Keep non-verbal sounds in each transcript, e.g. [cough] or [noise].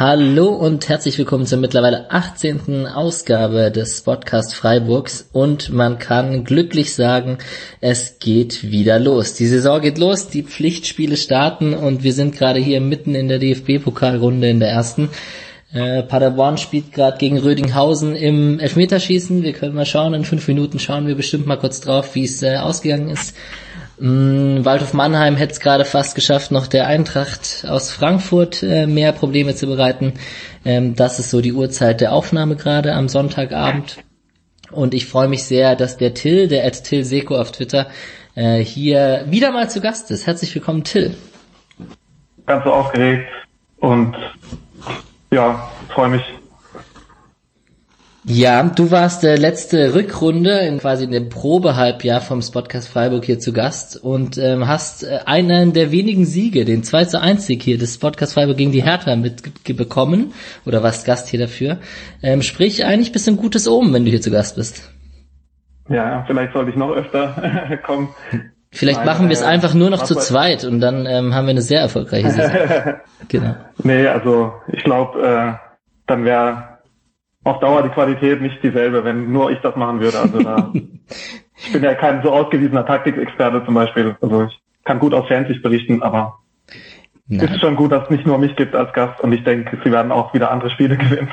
Hallo und herzlich willkommen zur mittlerweile 18. Ausgabe des Podcast Freiburgs und man kann glücklich sagen, es geht wieder los. Die Saison geht los, die Pflichtspiele starten und wir sind gerade hier mitten in der DFB-Pokalrunde in der ersten. Äh, Paderborn spielt gerade gegen Rödinghausen im Elfmeterschießen. Wir können mal schauen, in fünf Minuten schauen wir bestimmt mal kurz drauf, wie es äh, ausgegangen ist. Mm, Waldhof Mannheim hätte es gerade fast geschafft, noch der Eintracht aus Frankfurt äh, mehr Probleme zu bereiten. Ähm, das ist so die Uhrzeit der Aufnahme gerade am Sonntagabend. Und ich freue mich sehr, dass der Till, der at Till Seko auf Twitter, äh, hier wieder mal zu Gast ist. Herzlich willkommen, Till. Ganz so aufgeregt und ja, freue mich. Ja, du warst der letzte Rückrunde in quasi in dem Probehalbjahr vom Spotcast Freiburg hier zu Gast und ähm, hast äh, einen der wenigen Siege, den 2 zu 1 Sieg hier des Spotcast Freiburg gegen die Hertha mitbekommen oder warst Gast hier dafür. Ähm, sprich, eigentlich bist du ein gutes Omen, wenn du hier zu Gast bist. Ja, vielleicht sollte ich noch öfter kommen. Vielleicht Nein, machen wir es äh, einfach nur noch zu zweit und dann ähm, haben wir eine sehr erfolgreiche Saison. [laughs] genau. Nee, also ich glaube, äh, dann wäre auf Dauer die Qualität nicht dieselbe, wenn nur ich das machen würde. Also da, [laughs] ich bin ja kein so ausgewiesener Taktikexperte zum Beispiel. Also ich kann gut aus Fansicht berichten, aber es ist schon gut, dass es nicht nur mich gibt als Gast und ich denke, sie werden auch wieder andere Spiele gewinnen.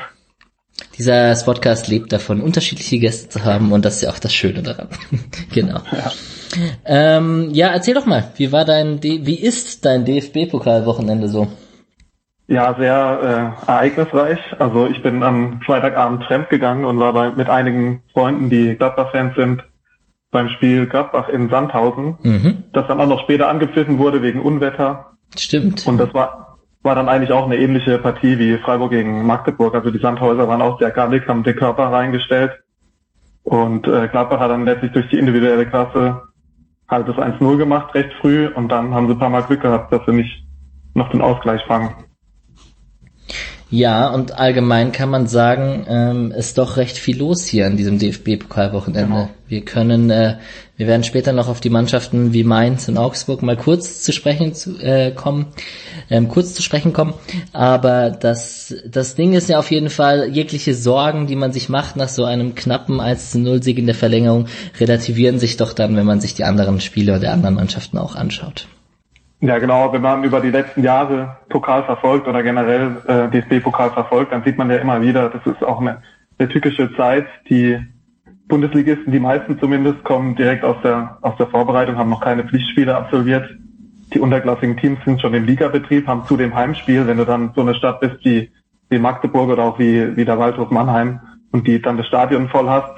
Dieser Podcast lebt davon, unterschiedliche Gäste zu haben und das ist ja auch das Schöne daran. [laughs] genau. Ja. Ähm, ja, erzähl doch mal, wie war dein, D wie ist dein DFB-Pokalwochenende so? Ja, sehr äh, ereignisreich. Also ich bin am Freitagabend fremd gegangen und war bei, mit einigen Freunden, die Gladbach-Fans sind, beim Spiel Gladbach in Sandhausen, mhm. das dann auch noch später angepfiffen wurde wegen Unwetter. Stimmt. Und das war, war dann eigentlich auch eine ähnliche Partie wie Freiburg gegen Magdeburg. Also die Sandhäuser waren auch sehr gallig, haben den Körper reingestellt. Und äh, Gladbach hat dann letztlich durch die individuelle Klasse halt das 1-0 gemacht, recht früh. Und dann haben sie ein paar Mal Glück gehabt, dass sie nicht noch den Ausgleich fangen. Ja, und allgemein kann man sagen, ähm, ist doch recht viel los hier an diesem DFB-Pokalwochenende. Genau. Wir können, äh, wir werden später noch auf die Mannschaften wie Mainz und Augsburg mal kurz zu sprechen zu, äh, kommen, ähm, kurz zu sprechen kommen. Aber das, das Ding ist ja auf jeden Fall, jegliche Sorgen, die man sich macht nach so einem knappen 1 zu 0 Sieg in der Verlängerung, relativieren sich doch dann, wenn man sich die anderen Spiele der anderen Mannschaften auch anschaut. Ja, genau. Wenn man über die letzten Jahre Pokal verfolgt oder generell äh, DFB-Pokal verfolgt, dann sieht man ja immer wieder, das ist auch eine, eine tückische Zeit. Die Bundesligisten, die meisten zumindest, kommen direkt aus der, aus der Vorbereitung, haben noch keine Pflichtspiele absolviert. Die unterklassigen Teams sind schon im Ligabetrieb, haben zudem Heimspiel. Wenn du dann so eine Stadt bist wie, wie Magdeburg oder auch wie, wie der Waldhof Mannheim und die dann das Stadion voll hast,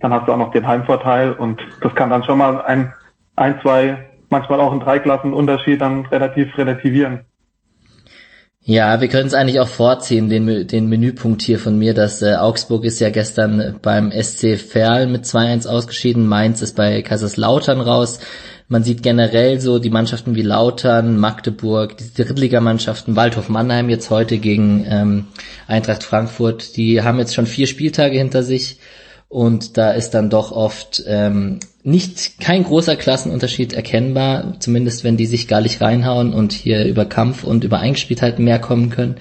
dann hast du auch noch den Heimvorteil und das kann dann schon mal ein, ein, zwei manchmal auch einen Dreiklassenunterschied dann relativ relativieren. Ja, wir können es eigentlich auch vorziehen, den, den Menüpunkt hier von mir, dass äh, Augsburg ist ja gestern beim SC Verl mit 2-1 ausgeschieden, Mainz ist bei Kaiserslautern raus. Man sieht generell so die Mannschaften wie Lautern, Magdeburg, die Drittligamannschaften, Waldhof Mannheim jetzt heute gegen ähm, Eintracht Frankfurt, die haben jetzt schon vier Spieltage hinter sich und da ist dann doch oft ähm, nicht kein großer Klassenunterschied erkennbar, zumindest wenn die sich gar nicht reinhauen und hier über Kampf und über Eingespieltheit mehr kommen können.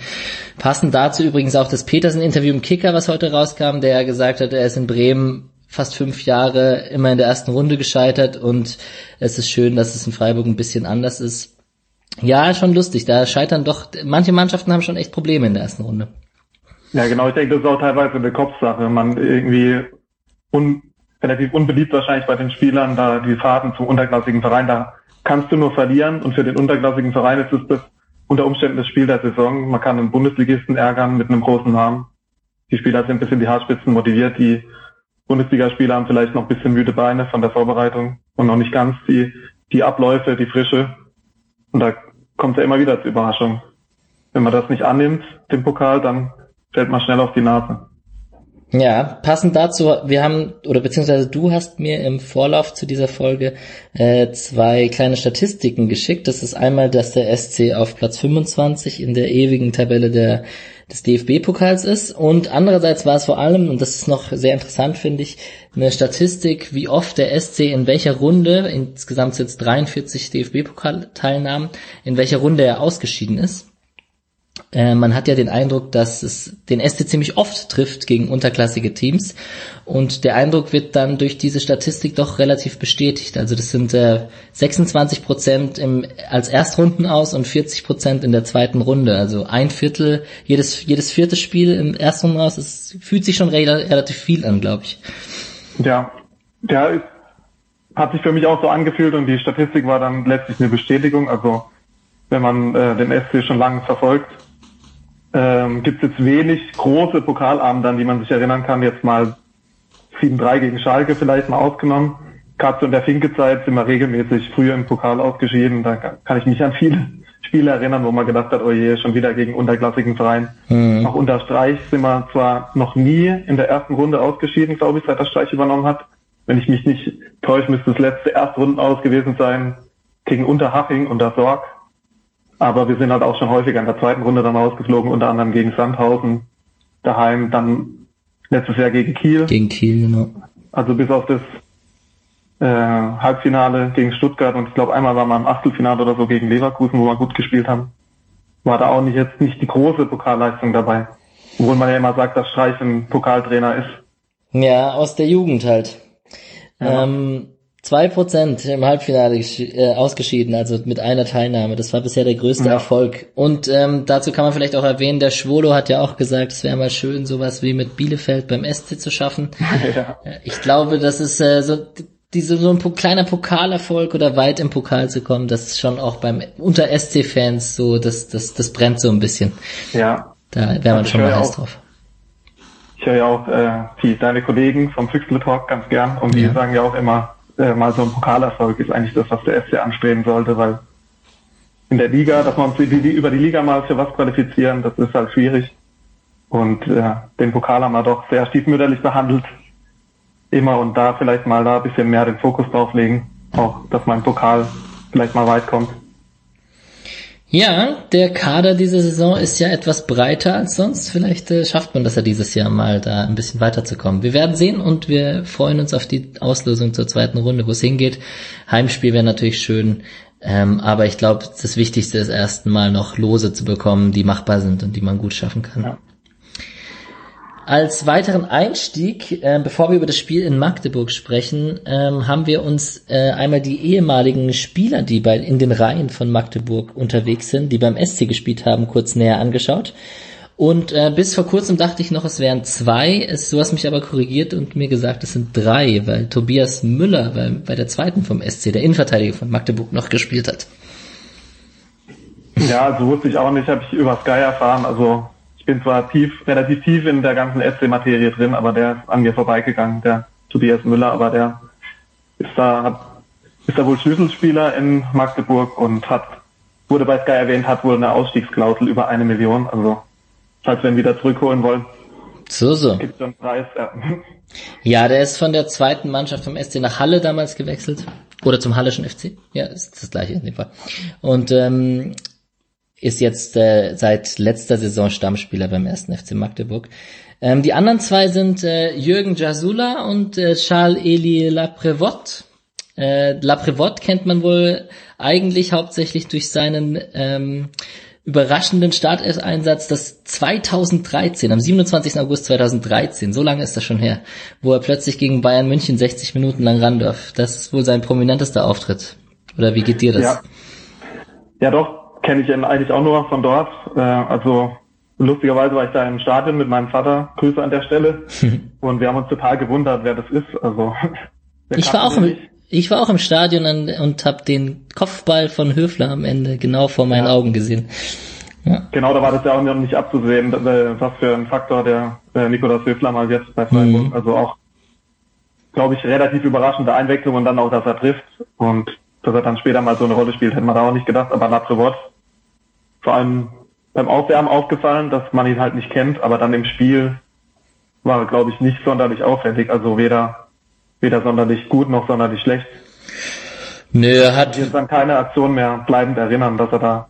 Passend dazu übrigens auch das Petersen-Interview im Kicker, was heute rauskam, der ja gesagt hat, er ist in Bremen fast fünf Jahre immer in der ersten Runde gescheitert und es ist schön, dass es in Freiburg ein bisschen anders ist. Ja, schon lustig. Da scheitern doch, manche Mannschaften haben schon echt Probleme in der ersten Runde. Ja, genau. Ich denke, das ist auch teilweise eine Kopfsache. Man irgendwie un, relativ unbeliebt wahrscheinlich bei den Spielern, da die Fahrten zum unterklassigen Verein, da kannst du nur verlieren und für den unterklassigen Verein ist es das unter Umständen das Spiel der Saison. Man kann einen Bundesligisten ärgern mit einem großen Namen. Die Spieler sind bis in die Haarspitzen motiviert, die Bundesligaspieler haben vielleicht noch ein bisschen müde Beine von der Vorbereitung und noch nicht ganz die, die Abläufe, die Frische. Und da kommt ja immer wieder zur Überraschung. Wenn man das nicht annimmt, den Pokal, dann fällt man schnell auf die Nase. Ja, passend dazu, wir haben, oder beziehungsweise du hast mir im Vorlauf zu dieser Folge äh, zwei kleine Statistiken geschickt. Das ist einmal, dass der SC auf Platz 25 in der ewigen Tabelle der, des DFB-Pokals ist und andererseits war es vor allem, und das ist noch sehr interessant, finde ich, eine Statistik, wie oft der SC in welcher Runde, insgesamt es 43 DFB-Pokal-Teilnahmen, in welcher Runde er ausgeschieden ist. Äh, man hat ja den Eindruck, dass es den SC ziemlich oft trifft gegen unterklassige Teams und der Eindruck wird dann durch diese Statistik doch relativ bestätigt. Also das sind äh, 26 Prozent im, als Erstrunden aus und 40 Prozent in der zweiten Runde. Also ein Viertel, jedes, jedes vierte Spiel im Erstrunden aus, es fühlt sich schon re relativ viel an, glaube ich. Ja, der hat sich für mich auch so angefühlt und die Statistik war dann letztlich eine Bestätigung. Also wenn man äh, den SC schon lange verfolgt, ähm, gibt es jetzt wenig große Pokalabende, an die man sich erinnern kann. Jetzt mal 7-3 gegen Schalke vielleicht mal ausgenommen. Gerade so in der Finke-Zeit sind wir regelmäßig früher im Pokal ausgeschieden. Da kann ich mich an viele [laughs] Spiele erinnern, wo man gedacht hat, oh je, schon wieder gegen unterklassigen Verein. Mhm. Auch unter Streich sind wir zwar noch nie in der ersten Runde ausgeschieden, glaube ich, seit der Streich übernommen hat. Wenn ich mich nicht täusche, müsste das letzte Erstrunden aus gewesen sein gegen Unterhaching unter Sorg. Aber wir sind halt auch schon häufiger in der zweiten Runde dann rausgeflogen, unter anderem gegen Sandhausen daheim, dann letztes Jahr gegen Kiel. Gegen Kiel, genau. Also bis auf das äh, Halbfinale gegen Stuttgart und ich glaube einmal war man im Achtelfinale oder so gegen Leverkusen, wo wir gut gespielt haben. War da auch nicht jetzt nicht die große Pokalleistung dabei. Obwohl man ja immer sagt, dass Streich ein Pokaltrainer ist. Ja, aus der Jugend halt. Ja. Ähm, Zwei Prozent im Halbfinale äh, ausgeschieden, also mit einer Teilnahme. Das war bisher der größte ja. Erfolg. Und ähm, dazu kann man vielleicht auch erwähnen, der Schwolo hat ja auch gesagt, es wäre mal schön, sowas wie mit Bielefeld beim SC zu schaffen. [laughs] Ja. Äh, ich glaube, das ist äh, so diese so ein kleiner Pokalerfolg oder weit im Pokal zu kommen, das ist schon auch beim unter SC-Fans so, das, das, das brennt so ein bisschen. Ja. Da wäre man also schon mal heiß drauf. Ich höre ja auch äh, die, deine Kollegen vom Füchsle Talk ganz gern und die sagen ja auch immer, äh, mal so ein Pokalerfolg ist eigentlich das, was der FC anstreben sollte, weil in der Liga, dass man die, die, über die Liga mal für was qualifizieren, das ist halt schwierig. Und äh, den Pokal haben wir doch sehr stiefmütterlich behandelt. Immer und da vielleicht mal da ein bisschen mehr den Fokus drauf legen. Auch, dass mein Pokal vielleicht mal weit kommt. Ja, der Kader dieser Saison ist ja etwas breiter als sonst. Vielleicht äh, schafft man das ja dieses Jahr mal, da ein bisschen weiterzukommen. Wir werden sehen und wir freuen uns auf die Auslosung zur zweiten Runde, wo es hingeht. Heimspiel wäre natürlich schön, ähm, aber ich glaube, das Wichtigste ist erstmal noch Lose zu bekommen, die machbar sind und die man gut schaffen kann. Ja. Als weiteren Einstieg, äh, bevor wir über das Spiel in Magdeburg sprechen, ähm, haben wir uns äh, einmal die ehemaligen Spieler, die bei in den Reihen von Magdeburg unterwegs sind, die beim SC gespielt haben, kurz näher angeschaut. Und äh, bis vor kurzem dachte ich noch, es wären zwei. Es, du hast mich aber korrigiert und mir gesagt, es sind drei, weil Tobias Müller bei, bei der zweiten vom SC, der Innenverteidiger von Magdeburg, noch gespielt hat. Ja, so wusste ich auch nicht, habe ich über Sky erfahren. Also bin zwar tief, relativ tief in der ganzen SC-Materie drin, aber der ist an mir vorbeigegangen, der Tobias Müller, aber der ist da, hat, ist da wohl Schlüsselspieler in Magdeburg und hat, wurde bei Sky erwähnt, hat wohl eine Ausstiegsklausel über eine Million, also falls wir ihn wieder zurückholen wollen. So, so. Gibt so einen Preis, ja. Ja, der ist von der zweiten Mannschaft vom SC nach Halle damals gewechselt. Oder zum Hallischen FC. Ja, ist das gleiche in dem Fall. Und ähm, ist jetzt äh, seit letzter Saison Stammspieler beim ersten FC Magdeburg. Ähm, die anderen zwei sind äh, Jürgen Jasula und äh, Charles-Eli Laprevot. Äh, Laprevot kennt man wohl eigentlich hauptsächlich durch seinen ähm, überraschenden Starteinsatz das 2013, am 27. August 2013, so lange ist das schon her, wo er plötzlich gegen Bayern München 60 Minuten lang ran darf. Das ist wohl sein prominentester Auftritt. Oder wie geht dir das? Ja, ja doch, kenne ich ihn eigentlich auch nur von dort. Äh, also lustigerweise war ich da im Stadion mit meinem Vater. Grüße an der Stelle. [laughs] und wir haben uns total gewundert, wer das ist. Also [laughs] ich war auch im, ich war auch im Stadion und, und habe den Kopfball von Höfler am Ende genau vor meinen ja. Augen gesehen. Ja. Genau, da war das ja auch noch nicht abzusehen, was für ein Faktor der äh, Nikolaus Höfler mal jetzt bei Freiburg. Mhm. Also auch, glaube ich, relativ überraschende Einwechslung und dann auch, dass er trifft und dass er dann später mal so eine Rolle spielt, hätte man da auch nicht gedacht. Aber Latrevot vor allem beim Aufwärmen aufgefallen, dass man ihn halt nicht kennt, aber dann im Spiel war, glaube ich, nicht sonderlich auffällig. Also weder, weder sonderlich gut noch sonderlich schlecht. Nö, er hat. Ich kann jetzt an keine Aktion mehr bleibend erinnern, dass er da,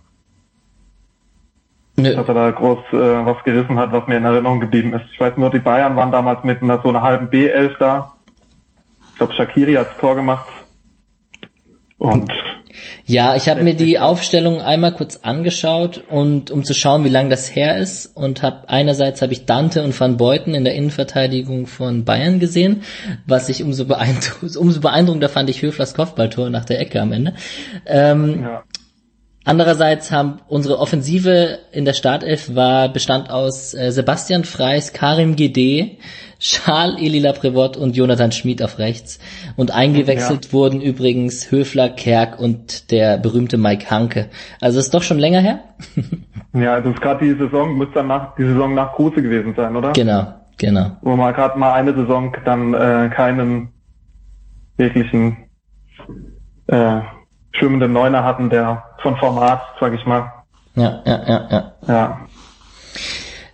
Nö. dass er da groß äh, was gerissen hat, was mir in Erinnerung geblieben ist. Ich weiß nur, die Bayern waren damals mit einer so einer halben B11 da. Ich glaube, Shakiri hat das Tor gemacht. Und Ja, ich habe mir die Aufstellung einmal kurz angeschaut und um zu schauen, wie lang das her ist und habe einerseits habe ich Dante und Van Beuten in der Innenverteidigung von Bayern gesehen, was ich umso, beeindruck [laughs] umso beeindruckender fand ich Höflers Kopfballtor nach der Ecke am Ende. Ähm, ja, Andererseits haben unsere Offensive in der Startelf war bestand aus äh, Sebastian Freis, Karim Gede, Charles Elila Prevot und Jonathan Schmid auf rechts. Und eingewechselt Ja. wurden übrigens Höfler, Kerk und der berühmte Mike Hanke. Also ist doch schon länger her? [laughs] ja, das ist gerade die Saison, muss dann nach, die Saison nach Kruse gewesen sein, oder? genau, genau. Wo wir gerade mal eine Saison dann äh, keinen wirklichen äh, schwimmenden Neuner hatten, der von Format, sag ich mal. Ja, ja, ja, ja. Ja,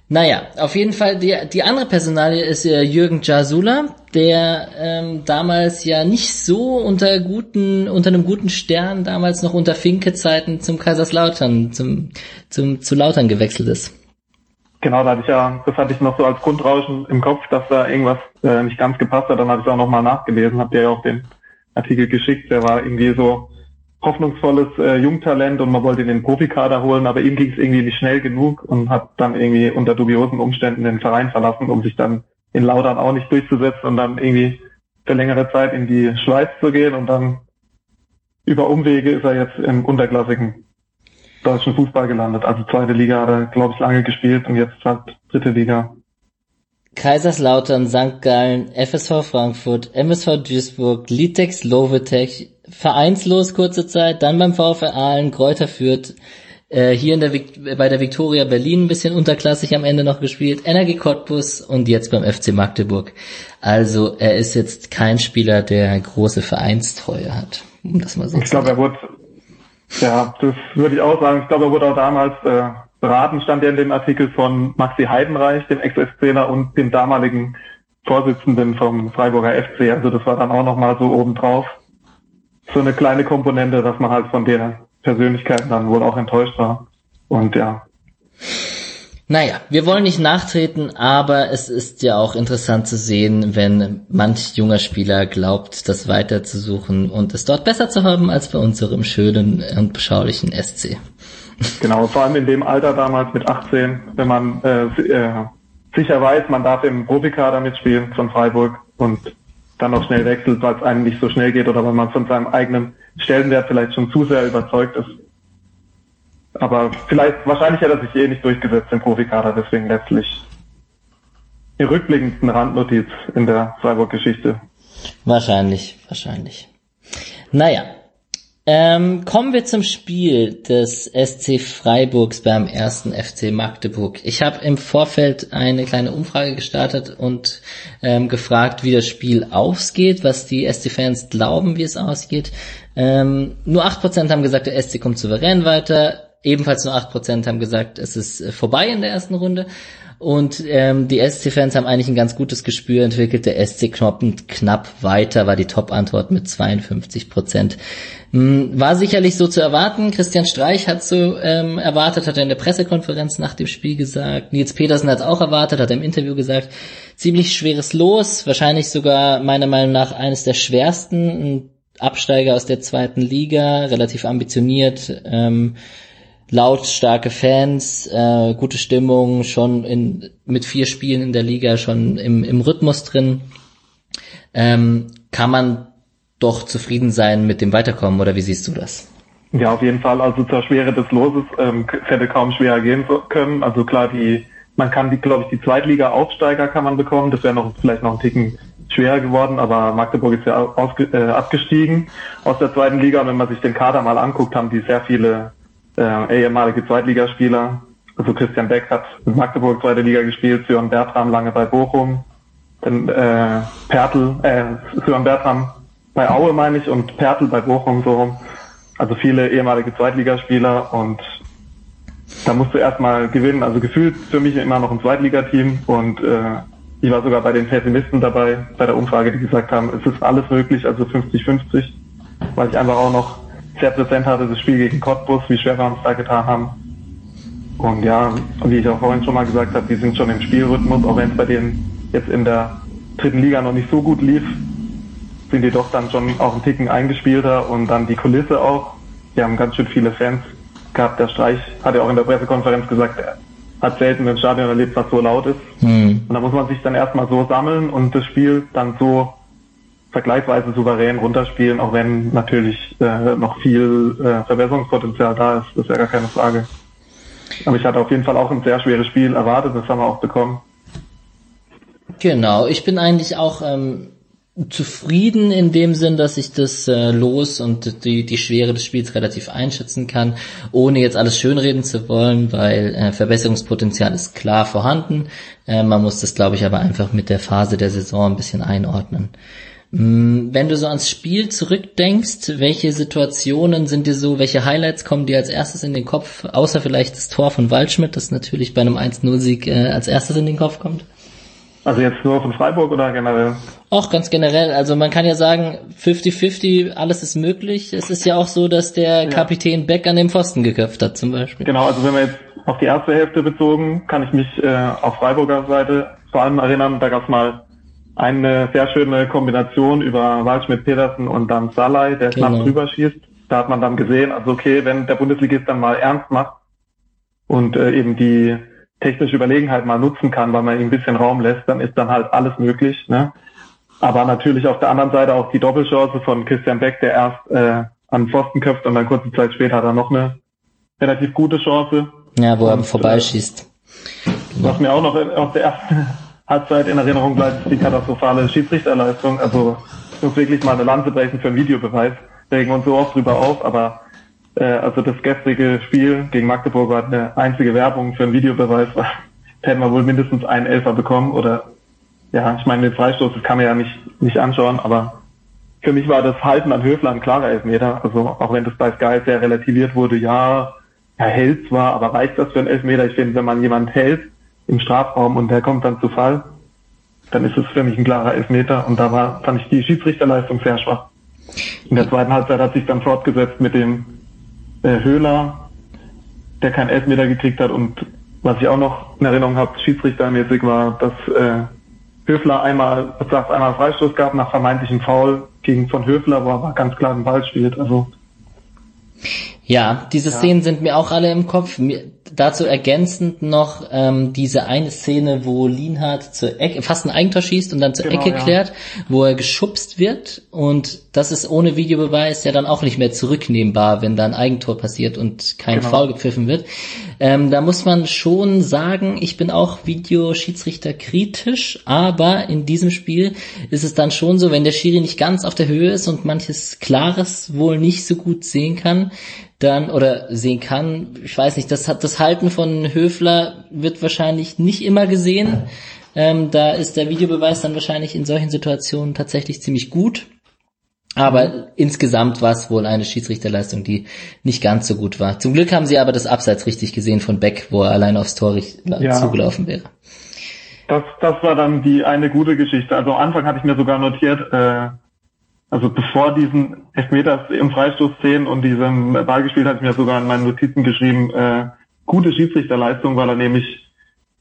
Naja, auf jeden Fall, die, die andere Personalie ist ja Jürgen Jasula, der ähm, damals ja nicht so unter guten, unter einem guten Stern, damals noch unter Finke-Zeiten zum Kaiserslautern, zum, zum, zu Lautern gewechselt ist. genau, da hatte ich ja, das hatte ich noch so als Grundrauschen im Kopf, dass da irgendwas äh, nicht ganz gepasst hat. Dann habe ich auch nochmal nachgelesen, habt ihr ja auch den Artikel geschickt, der war irgendwie so hoffnungsvolles äh, Jungtalent und man wollte ihn in den Profikader holen, aber ihm ging es irgendwie nicht schnell genug und hat dann irgendwie unter dubiosen Umständen den Verein verlassen, um sich dann in Lautern auch nicht durchzusetzen und dann irgendwie für längere Zeit in die Schweiz zu gehen und dann über Umwege ist er jetzt im unterklassigen deutschen Fußball gelandet. Also zweite Liga hat er, glaube ich, lange gespielt und jetzt halt dritte Liga. Kaiserslautern, St. Gallen, FSV Frankfurt, MSV Duisburg, Litex Lovetech, vereinslos kurze Zeit, dann beim VfR Aalen, Kräuter Fürth, äh, hier in der bei der Viktoria Berlin ein bisschen unterklassig am Ende noch gespielt, Energie Cottbus und jetzt beim FC Magdeburg. Also er ist jetzt kein Spieler, der große Vereinstreue hat, um das mal so Ich glaube, er wurde, ja, das würde ich auch sagen. Ich glaube, er wurde auch damals äh, beraten, stand ja in dem Artikel von Maxi Heidenreich, dem Ex-Trainer und dem damaligen Vorsitzenden vom Freiburger FC. Also das war dann auch nochmal so obendrauf. So eine kleine Komponente, dass man halt von der Persönlichkeit dann wohl auch enttäuscht war. Und ja, Naja, wir wollen nicht nachtreten, aber es ist ja auch interessant zu sehen, wenn manch junger Spieler glaubt, das weiter zu suchen und es dort besser zu haben als bei unserem schönen und beschaulichen SC. Genau, vor allem in dem Alter damals mit 18, wenn man äh, äh, sicher weiß, man darf im Profikader mitspielen von Freiburg und dann noch schnell wechselt, weil es einem nicht so schnell geht oder weil man von seinem eigenen Stellenwert vielleicht schon zu sehr überzeugt ist. Aber vielleicht, wahrscheinlich hätte er sich eh nicht durchgesetzt im Profikader, deswegen letztlich die rückblickendsten Randnotiz in der Freiburg-Geschichte. Wahrscheinlich, wahrscheinlich. Naja, ähm, kommen wir zum Spiel des SC Freiburgs beim ersten FC Magdeburg. Ich habe im Vorfeld eine kleine Umfrage gestartet und ähm, gefragt, wie das Spiel ausgeht, was die SC-Fans glauben, wie es ausgeht. Ähm, nur 8% haben gesagt, der SC kommt souverän weiter. Ebenfalls nur 8% haben gesagt, es ist äh, vorbei in der ersten Runde. Und ähm, die SC-Fans haben eigentlich ein ganz gutes Gespür entwickelt. Der SC knoppend knapp weiter war die Top-Antwort mit 52 Prozent. War sicherlich so zu erwarten. Christian Streich hat so ähm, erwartet, hat er in der Pressekonferenz nach dem Spiel gesagt. Nils Petersen hat es auch erwartet, hat er im Interview gesagt. Ziemlich schweres Los, wahrscheinlich sogar meiner Meinung nach eines der schwersten. Ein Absteiger aus der zweiten Liga, relativ ambitioniert. Ähm, laut starke Fans, äh, gute Stimmung, schon in, mit vier Spielen in der Liga schon im, im Rhythmus drin. Ähm, kann man doch zufrieden sein mit dem Weiterkommen oder wie siehst du das? Ja, auf jeden Fall. Also zur Schwere des Loses ähm, es hätte kaum schwerer gehen können. Also klar, die man kann die, glaube ich, die Zweitliga-Aufsteiger kann man bekommen. Das wäre noch vielleicht noch ein Ticken schwerer geworden, aber Magdeburg ist ja ausge, äh, abgestiegen aus der zweiten Liga. Und wenn man sich den Kader mal anguckt, haben die sehr viele äh, ehemalige Zweitligaspieler. Also Christian Beck hat in Magdeburg zweite Liga gespielt, Sören Bertram lange bei Bochum, dann äh, Pertl, äh, Sören Bertram bei Aue meine ich und Pertl bei Bochum so rum. Also viele ehemalige Zweitligaspieler und da musst du erstmal gewinnen. Also gefühlt für mich immer noch ein Zweitligateam und äh, ich war sogar bei den Pessimisten dabei, bei der Umfrage, die gesagt haben, es ist alles möglich, also 50-50, weil ich einfach auch noch sehr präsent hatte, das Spiel gegen Cottbus, wie schwer wir uns da getan haben. Und ja, wie ich auch vorhin schon mal gesagt habe, die sind schon im Spielrhythmus, auch wenn es bei denen jetzt in der dritten Liga noch nicht so gut lief, sind die doch dann schon auch einen Ticken eingespielter und dann die Kulisse auch. Die haben ganz schön viele Fans gehabt. Der Streich hat ja auch in der Pressekonferenz gesagt, er hat selten ein Stadion erlebt, was so laut ist. Mhm. Und da muss man sich dann erstmal so sammeln und das Spiel dann so vergleichsweise souverän runterspielen, auch wenn natürlich äh, noch viel äh, Verbesserungspotenzial da ist. Das ist ja gar keine Frage. Aber ich hatte auf jeden Fall auch ein sehr schweres Spiel erwartet, das haben wir auch bekommen. Genau, ich bin eigentlich auch ähm, zufrieden in dem Sinn, dass ich das äh, Los und die, die Schwere des Spiels relativ einschätzen kann, ohne jetzt alles schönreden zu wollen, weil äh, Verbesserungspotenzial ist klar vorhanden. Äh, man muss das, glaube ich, aber einfach mit der Phase der Saison ein bisschen einordnen. Mm, wenn du so ans Spiel zurückdenkst, welche Situationen sind dir so, welche Highlights kommen dir als erstes in den Kopf, außer vielleicht das Tor von Waldschmidt, das natürlich bei einem 1-0-Sieg äh, als erstes in den Kopf kommt? Also jetzt nur von Freiburg oder generell? Auch ganz generell. Also man kann ja sagen, 50-50, alles ist möglich. Es ist ja auch so, dass der ja. Kapitän Beck an den Pfosten geköpft hat zum Beispiel. Genau, also wenn wir jetzt auf die erste Hälfte bezogen, kann ich mich äh, auf Freiburger Seite vor allem erinnern, da gab es mal eine sehr schöne Kombination über Waldschmidt Petersen und dann Salai, der genau. knapp drüber schießt. Da hat man dann gesehen, also okay, wenn der Bundesligist dann mal ernst macht und äh, eben die technische Überlegenheit mal nutzen kann, weil man ihm ein bisschen Raum lässt, dann ist dann halt alles möglich. Ne? Aber natürlich auf der anderen Seite auch die Doppelchance von Christian Beck, der erst äh, an Pfosten köpft und dann kurze Zeit später hat er noch eine relativ gute Chance. Ja, wo er vorbeischießt. Äh, was mir auch noch aus der ersten Halbzeit in Erinnerung bleibt, die katastrophale Schiedsrichterleistung. Also ich muss wirklich mal eine Lanze brechen für einen Videobeweis. Regen uns so oft drüber auf, aber äh, also das gestrige Spiel gegen Magdeburg war eine einzige Werbung für einen Videobeweis. Da [laughs] hätten wir wohl mindestens einen Elfer bekommen oder ja, ich meine, den Freistoß, das kann man ja nicht, nicht anschauen, aber für mich war das Halten an Höfler ein klarer Elfmeter. Also auch wenn das bei Sky sehr relativiert wurde, ja, er hält zwar, aber reicht das für einen Elfmeter? Ich finde, wenn man jemand hält im Strafraum und der kommt dann zu Fall, dann ist es für mich ein klarer Elfmeter und da war, fand ich die Schiedsrichterleistung sehr schwach. In der zweiten Halbzeit hat sich dann fortgesetzt mit dem äh, Höhler, der keinen Elfmeter gekriegt hat und was ich auch noch in Erinnerung habe, schiedsrichtermäßig war, dass äh, Höfler einmal, sagt einmal Freistoß gab nach vermeintlichem Foul gegen von Höfler, wo er aber ganz klar den Ball spielt. Also ja, diese ja. Szenen sind mir auch alle im Kopf. Mir, dazu ergänzend noch ähm, diese eine Szene, wo Lienhardt zur Ecke, fast ein Eigentor schießt und dann zur genau, Ecke ja. klärt, wo er geschubst wird und das ist ohne Videobeweis ja dann auch nicht mehr zurücknehmbar, wenn da ein Eigentor passiert und kein genau. Foul gepfiffen wird. Ähm, da muss man schon sagen, ich bin auch Videoschiedsrichter kritisch, aber in diesem Spiel ist es dann schon so, wenn der Schiri nicht ganz auf der Höhe ist und manches Klares wohl nicht so gut sehen kann, dann oder sehen kann. Ich weiß nicht, das hat das Halten von Höfler wird wahrscheinlich nicht immer gesehen. Ähm, da ist der Videobeweis dann wahrscheinlich in solchen Situationen tatsächlich ziemlich gut. Aber insgesamt war es wohl eine Schiedsrichterleistung, die nicht ganz so gut war. Zum Glück haben sie aber das Abseits richtig gesehen von Beck, wo er allein aufs Tor ja. zugelaufen wäre. Das, das war dann die eine gute Geschichte. Also am Anfang hatte ich mir sogar notiert, äh, also bevor diesen Elfmeter im Freistoßszenen und diesem Ball gespielt, hatte ich mir sogar in meinen Notizen geschrieben, äh, gute Schiedsrichterleistung, weil er nämlich,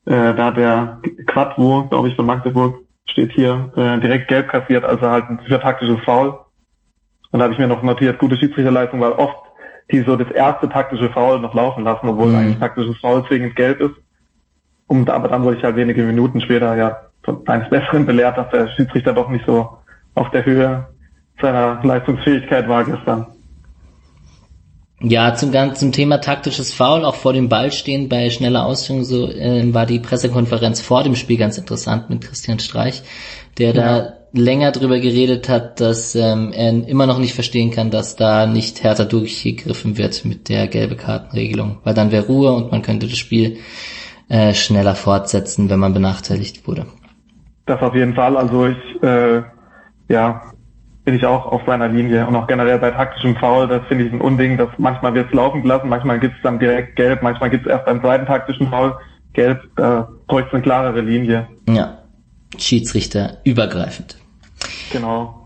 äh, da der Quadvo, glaube ich, von Magdeburg, steht hier, äh, direkt gelb kassiert, also halt ein für taktisches Foul. Und da habe ich mir noch notiert, gute Schiedsrichterleistung, weil oft die so das erste taktische Foul noch laufen lassen, obwohl mhm. eigentlich taktisches Foul zwingend gelb ist. Und aber dann wurde ich halt wenige Minuten später ja eines Besseren belehrt, dass der Schiedsrichter doch nicht so auf der Höhe seiner Leistungsfähigkeit war gestern. Ja, zum, zum Thema taktisches Foul, auch vor dem Ball stehen bei schneller Ausführung, so äh, war die Pressekonferenz vor dem Spiel ganz interessant mit Christian Streich, der ja. da länger drüber geredet hat, dass ähm, er immer noch nicht verstehen kann, dass da nicht härter durchgegriffen wird mit der gelbe Kartenregelung, weil dann wäre Ruhe und man könnte das Spiel äh, schneller fortsetzen, wenn man benachteiligt wurde. Das auf jeden Fall. Also ich äh, ja bin ich auch auf seiner Linie und auch generell bei taktischem Foul, das finde ich ein Unding, dass manchmal wird es laufen gelassen, manchmal gibt es dann direkt gelb, manchmal gibt es erst beim zweiten taktischen Foul gelb, da bräuchte es eine klarere Linie. Ja. Schiedsrichter übergreifend. Genau.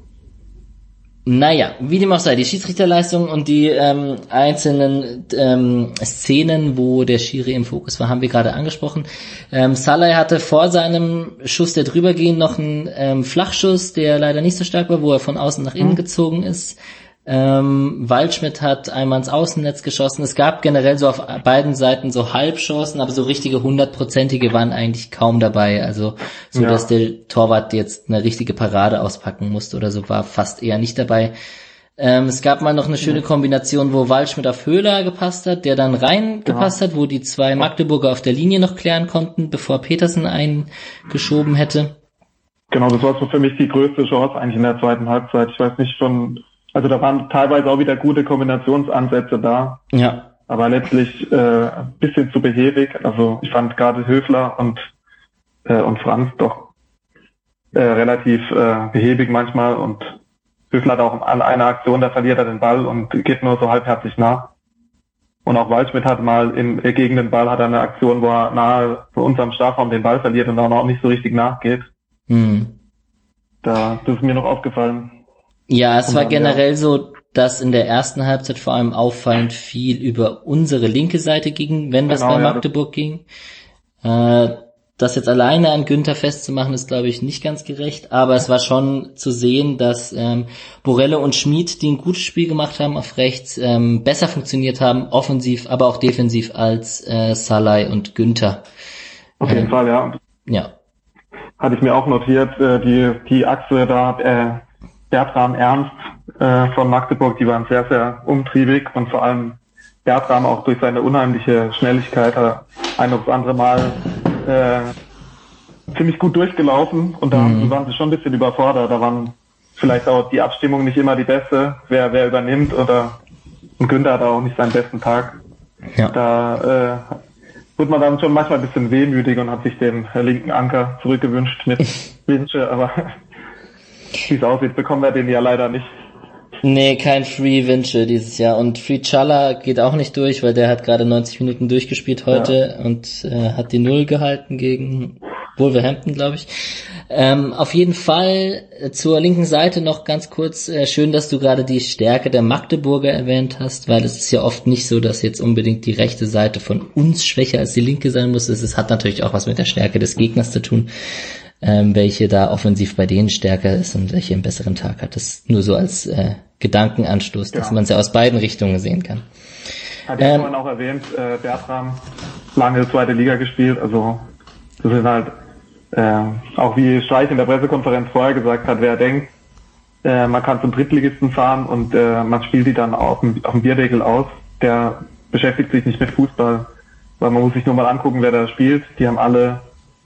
Naja, wie dem auch sei, die Schiedsrichterleistung und die ähm, einzelnen ähm, Szenen, wo der Schiri im Fokus war, haben wir gerade angesprochen. Ähm, Salai hatte vor seinem Schuss, der drüber ging, noch einen ähm, Flachschuss, der leider nicht so stark war, wo er von außen nach innen mhm. gezogen ist. Ähm, Waldschmidt hat einmal ins Außennetz geschossen. Es gab generell so auf beiden Seiten so Halbchancen, aber so richtige hundertprozentige waren eigentlich kaum dabei. Also so, ja. dass der Torwart jetzt eine richtige Parade auspacken musste oder so, war fast eher nicht dabei. Ähm, es gab mal noch eine schöne Kombination, wo Waldschmidt auf Höhler gepasst hat, der dann reingepasst genau. hat, wo die zwei Magdeburger auf der Linie noch klären konnten, bevor Petersen eingeschoben hätte. Genau, das war so für mich die größte Chance eigentlich in der zweiten Halbzeit. Ich weiß nicht, von also da waren teilweise auch wieder gute Kombinationsansätze da. Ja. Aber letztlich äh, ein bisschen zu behäbig. Also ich fand gerade Höfler und, äh, und Franz doch äh, relativ äh, behäbig manchmal und Höfler hat auch an einer Aktion, da verliert er den Ball und geht nur so halbherzig nach. Und auch Waldschmidt hat mal in, äh, gegen den Ball hat er eine Aktion, wo er nahe zu unserem Strafraum den Ball verliert und auch noch nicht so richtig nachgeht. Mhm. Da, das ist mir noch aufgefallen. Ja, es war generell so, dass in der ersten Halbzeit vor allem auffallend viel über unsere linke Seite ging, wenn was genau, bei Magdeburg ja, ging. Äh, das jetzt alleine an Günther festzumachen, ist, glaube ich, nicht ganz gerecht, aber es war schon zu sehen, dass ähm, Borelle und Schmid, die ein gutes Spiel gemacht haben auf rechts, ähm, besser funktioniert haben, offensiv, aber auch defensiv als äh, Salai und Günther. Auf jeden ähm, Fall, ja. Ja. Hatte ich mir auch notiert, äh, die, die Achse da, äh, Bertram Ernst äh, von Magdeburg, die waren sehr, sehr umtriebig und vor allem Bertram auch durch seine unheimliche Schnelligkeit hat ein oder andere Mal äh, ziemlich gut durchgelaufen und da mhm. waren sie schon ein bisschen überfordert. Da waren vielleicht auch die Abstimmung nicht immer die beste, wer wer übernimmt oder und Günther hat auch nicht seinen besten Tag. Ja. Da äh, wird man dann schon manchmal ein bisschen wehmütig und hat sich den linken Anker zurückgewünscht mit Winsche, aber wie es aussieht, bekommen wir den ja leider nicht. Nee, kein Free Winchell dieses Jahr. Und Free Challa geht auch nicht durch, weil der hat gerade 90 Minuten durchgespielt heute ja. und äh, hat die Null gehalten gegen Wolverhampton, glaube ich. Ähm, auf jeden Fall äh, zur linken Seite noch ganz kurz. Äh, schön, dass du gerade die Stärke der Magdeburger erwähnt hast, weil es ist ja oft nicht so, dass jetzt unbedingt die rechte Seite von uns schwächer als die linke sein muss. Es hat natürlich auch was mit der Stärke des Gegners zu tun ähm, welche da offensiv bei denen stärker ist und welche einen besseren Tag hat. Das nur so als äh, Gedankenanstoß, dass man es ja aus beiden Richtungen sehen kann. Hat ähm, vorhin auch erwähnt, äh, Bertram lange zweite Liga gespielt, also das ist halt äh, auch wie Streich in der Pressekonferenz vorher gesagt hat, wer denkt, äh, man kann zum Drittligisten fahren und äh, man spielt die dann auf dem, auf dem Bierdeckel aus, der beschäftigt sich nicht mit Fußball, weil man muss sich nur mal angucken, wer da spielt. Die haben alle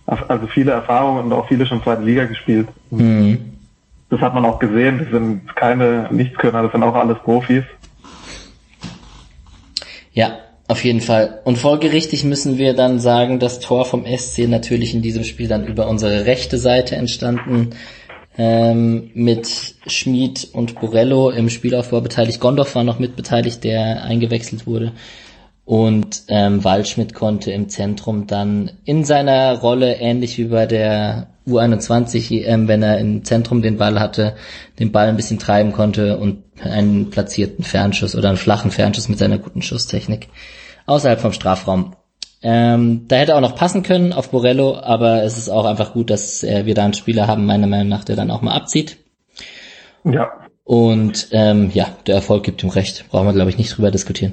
also viele Erfahrungen und auch viele schon zweite Liga gespielt. Mhm. Das hat man auch gesehen. Das sind keine Nichtskönner, das sind auch alles Profis. Ja, auf jeden Fall. Und folgerichtig müssen wir dann sagen, das Tor vom SC natürlich in diesem Spiel dann über unsere rechte Seite entstanden. Ähm, mit Schmid und Borello im Spielaufbau beteiligt. Gondorf war noch mit beteiligt, der eingewechselt wurde. Und ähm, Waldschmidt konnte im Zentrum dann in seiner Rolle, ähnlich wie bei der U21 EM, wenn er im Zentrum den Ball hatte, den Ball ein bisschen treiben konnte und einen platzierten Fernschuss oder einen flachen Fernschuss mit seiner guten Schusstechnik außerhalb vom Strafraum. Ähm, da hätte auch noch passen können auf Borello, aber es ist auch einfach gut, dass äh, wir da einen Spieler haben, meiner Meinung nach, der dann auch mal abzieht. Ja. Und ähm, ja, der Erfolg gibt ihm recht. Brauchen wir, glaube ich, nicht drüber diskutieren.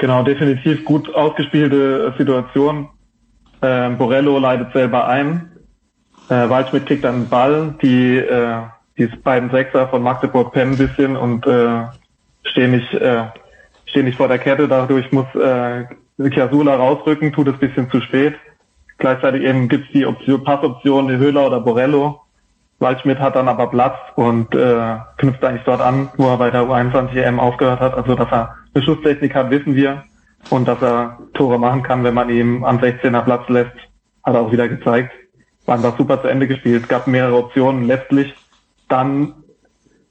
Genau, definitiv gut ausgespielte Situation. Ähm, Borello leidet selber ein. Äh, Waldschmidt kriegt dann einen Ball. Die, äh, die beiden Sechser von Magdeburg pennen ein bisschen und äh, stehen nicht, äh, stehen nicht vor der Kette. Dadurch muss äh, Chiasula rausrücken, tut es bisschen zu spät. Gleichzeitig eben gibt's die Option, Passoption, Höhler oder Borello. Waldschmidt hat dann aber Platz und äh, knüpft eigentlich dort an, wo er bei der U21 EM aufgehört hat. Also dass er eine Schusstechnik hat, wissen wir. Und dass er Tore machen kann, wenn man ihm am 16er Platz lässt, hat er auch wieder gezeigt. War einfach super zu Ende gespielt. Es gab mehrere Optionen. Letztlich dann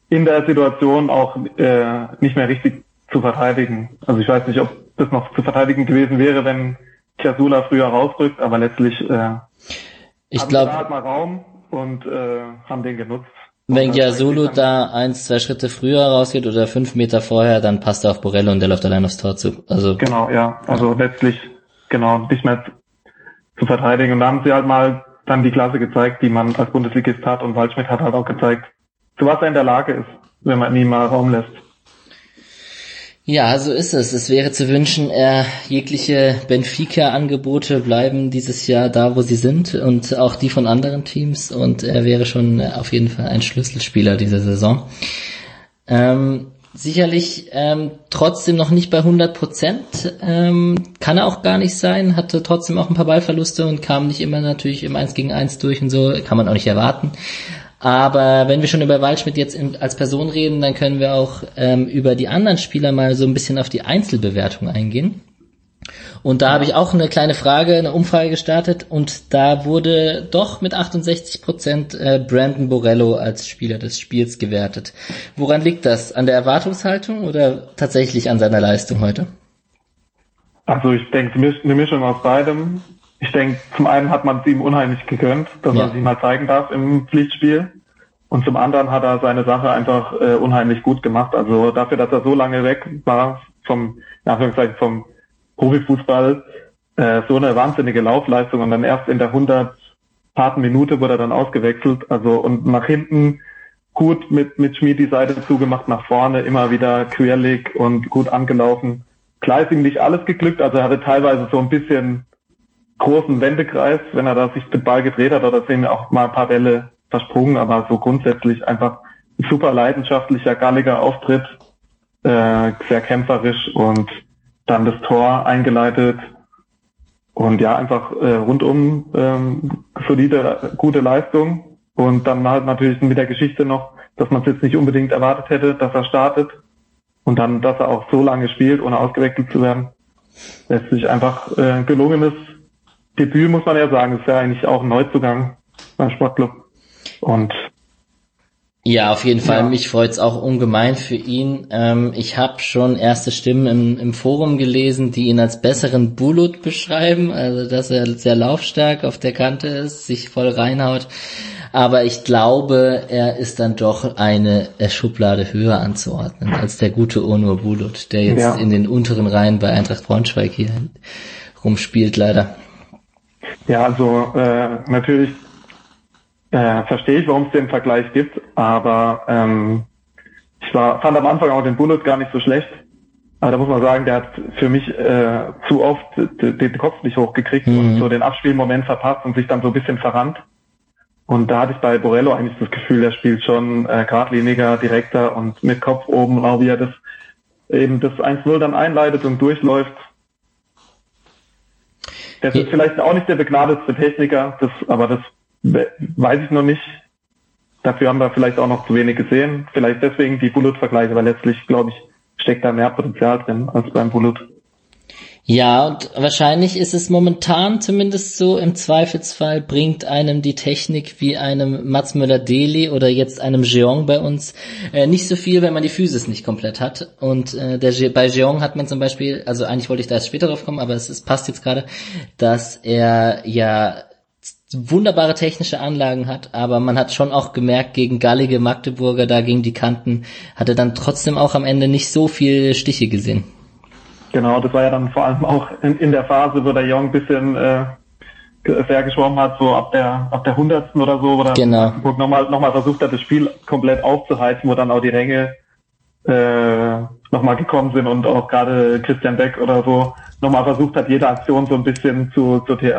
in der Situation auch äh, nicht mehr richtig zu verteidigen. Also ich weiß nicht, ob das noch zu verteidigen gewesen wäre, wenn Chiasula früher rausrückt, aber letztlich äh, ich glaube mal Raum und äh, haben den genutzt. Wenn Giasulu da eins, zwei Schritte früher rausgeht oder fünf Meter vorher, dann passt er auf Borello und der läuft allein aufs Tor zu. Also genau, ja. Also letztlich genau nicht mehr zu verteidigen. Und da haben sie halt mal dann die Klasse gezeigt, die man als Bundesligist hat. Und Waldschmidt hat halt auch gezeigt, zu was er in der Lage ist, wenn man ihm mal Raum lässt. Ja, so ist es. Es wäre zu wünschen, er jegliche Benfica-Angebote bleiben dieses Jahr da, wo sie sind und auch die von anderen Teams und er wäre schon auf jeden Fall ein Schlüsselspieler dieser Saison. Ähm, sicherlich ähm, trotzdem noch nicht bei 100 Prozent, ähm, kann er auch gar nicht sein, hatte trotzdem auch ein paar Ballverluste und kam nicht immer natürlich im 1 gegen 1 durch und so, kann man auch nicht erwarten. Aber wenn wir schon über Waldschmidt jetzt in, als Person reden, dann können wir auch ähm, über die anderen Spieler mal so ein bisschen auf die Einzelbewertung eingehen. Und da habe ich auch eine kleine Frage, eine Umfrage gestartet und da wurde doch mit 68 Prozent äh, Brandon Borello als Spieler des Spiels gewertet. Woran liegt das? An der Erwartungshaltung oder tatsächlich an seiner Leistung heute? Also ich denke, eine Mischung aus beidem ich denke, zum einen hat man es ihm unheimlich gegönnt, dass ja. er sich mal zeigen darf im Pflichtspiel. Und zum anderen hat er seine Sache einfach äh, unheimlich gut gemacht. Also dafür, dass er so lange weg war vom, in Anführungszeichen vom Profifußball, äh, so eine wahnsinnige Laufleistung und dann erst in der 100 harten Minute wurde er dann ausgewechselt. Also und nach hinten gut mit, mit Schmied die Seite zugemacht, nach vorne immer wieder querlig und gut angelaufen. Klar ist ihm nicht alles geglückt, also er hatte teilweise so ein bisschen großen Wendekreis, wenn er da sich den Ball gedreht hat, oder sind auch mal ein paar Bälle versprungen, aber so grundsätzlich einfach ein super leidenschaftlicher, galliger Auftritt, äh, sehr kämpferisch und dann das Tor eingeleitet und ja, einfach äh, rundum ähm, solide, gute Leistung und dann halt natürlich mit der Geschichte noch, dass man es jetzt nicht unbedingt erwartet hätte, dass er startet und dann, dass er auch so lange spielt, ohne ausgewechselt zu werden. Letztlich einfach äh, gelungenes Debüt, muss man ja sagen, ist ja eigentlich auch ein Neuzugang beim Sportclub. Und ja, auf jeden Fall. Ja. Mich freut's auch ungemein für ihn. Ähm, ich habe schon erste Stimmen im, im, Forum gelesen, die ihn als besseren Bulut beschreiben, also dass er sehr laufstark auf der Kante ist, sich voll reinhaut. Aber ich glaube, er ist dann doch eine Schublade höher anzuordnen als der gute Onur Bulut, der jetzt ja. in den unteren Reihen bei Eintracht Braunschweig hier rumspielt, leider. Ja, also äh, natürlich äh, verstehe ich, warum es den Vergleich gibt, aber ähm, ich war, fand am Anfang auch den Bullet gar nicht so schlecht. Aber da muss man sagen, der hat für mich äh, zu oft den Kopf nicht hochgekriegt mhm. und so den Abspielmoment verpasst und sich dann so ein bisschen verrannt. Und da hatte ich bei Borello eigentlich das Gefühl, der spielt schon äh, geradliniger, direkter und mit Kopf oben, auch wie er das eben das 1-0 dann einleitet und durchläuft. Das ist vielleicht auch nicht der begnadetste Techniker, das, aber das weiß ich noch nicht. Dafür haben wir vielleicht auch noch zu wenig gesehen. Vielleicht deswegen die Bullet-Vergleiche, aber letztlich, glaube ich, steckt da mehr Potenzial drin als beim Bullet. Ja, und wahrscheinlich ist es momentan zumindest so, im Zweifelsfall bringt einem die Technik wie einem Mats Müller-Deli oder jetzt einem Jeong bei uns äh, nicht so viel, wenn man die Physis nicht komplett hat. Und äh, der, bei Jeong hat man zum Beispiel, also eigentlich wollte ich da erst später drauf kommen, aber es, es passt jetzt gerade, dass er ja wunderbare technische Anlagen hat, aber man hat schon auch gemerkt, gegen gallige Magdeburger, da gegen die Kanten, hat er dann trotzdem auch am Ende nicht so viel Stiche gesehen. Genau, das war ja dann vor allem auch in, in der Phase, wo der Jong ein bisschen äh, sehr geschwommen hat, so ab der ab der hundertsten oder so, wo dann genau. nochmal noch mal versucht hat, das Spiel komplett aufzuheizen, wo dann auch die Ränge äh, nochmal gekommen sind und auch gerade Christian Beck oder so nochmal versucht hat, jede Aktion so ein bisschen zu, zu The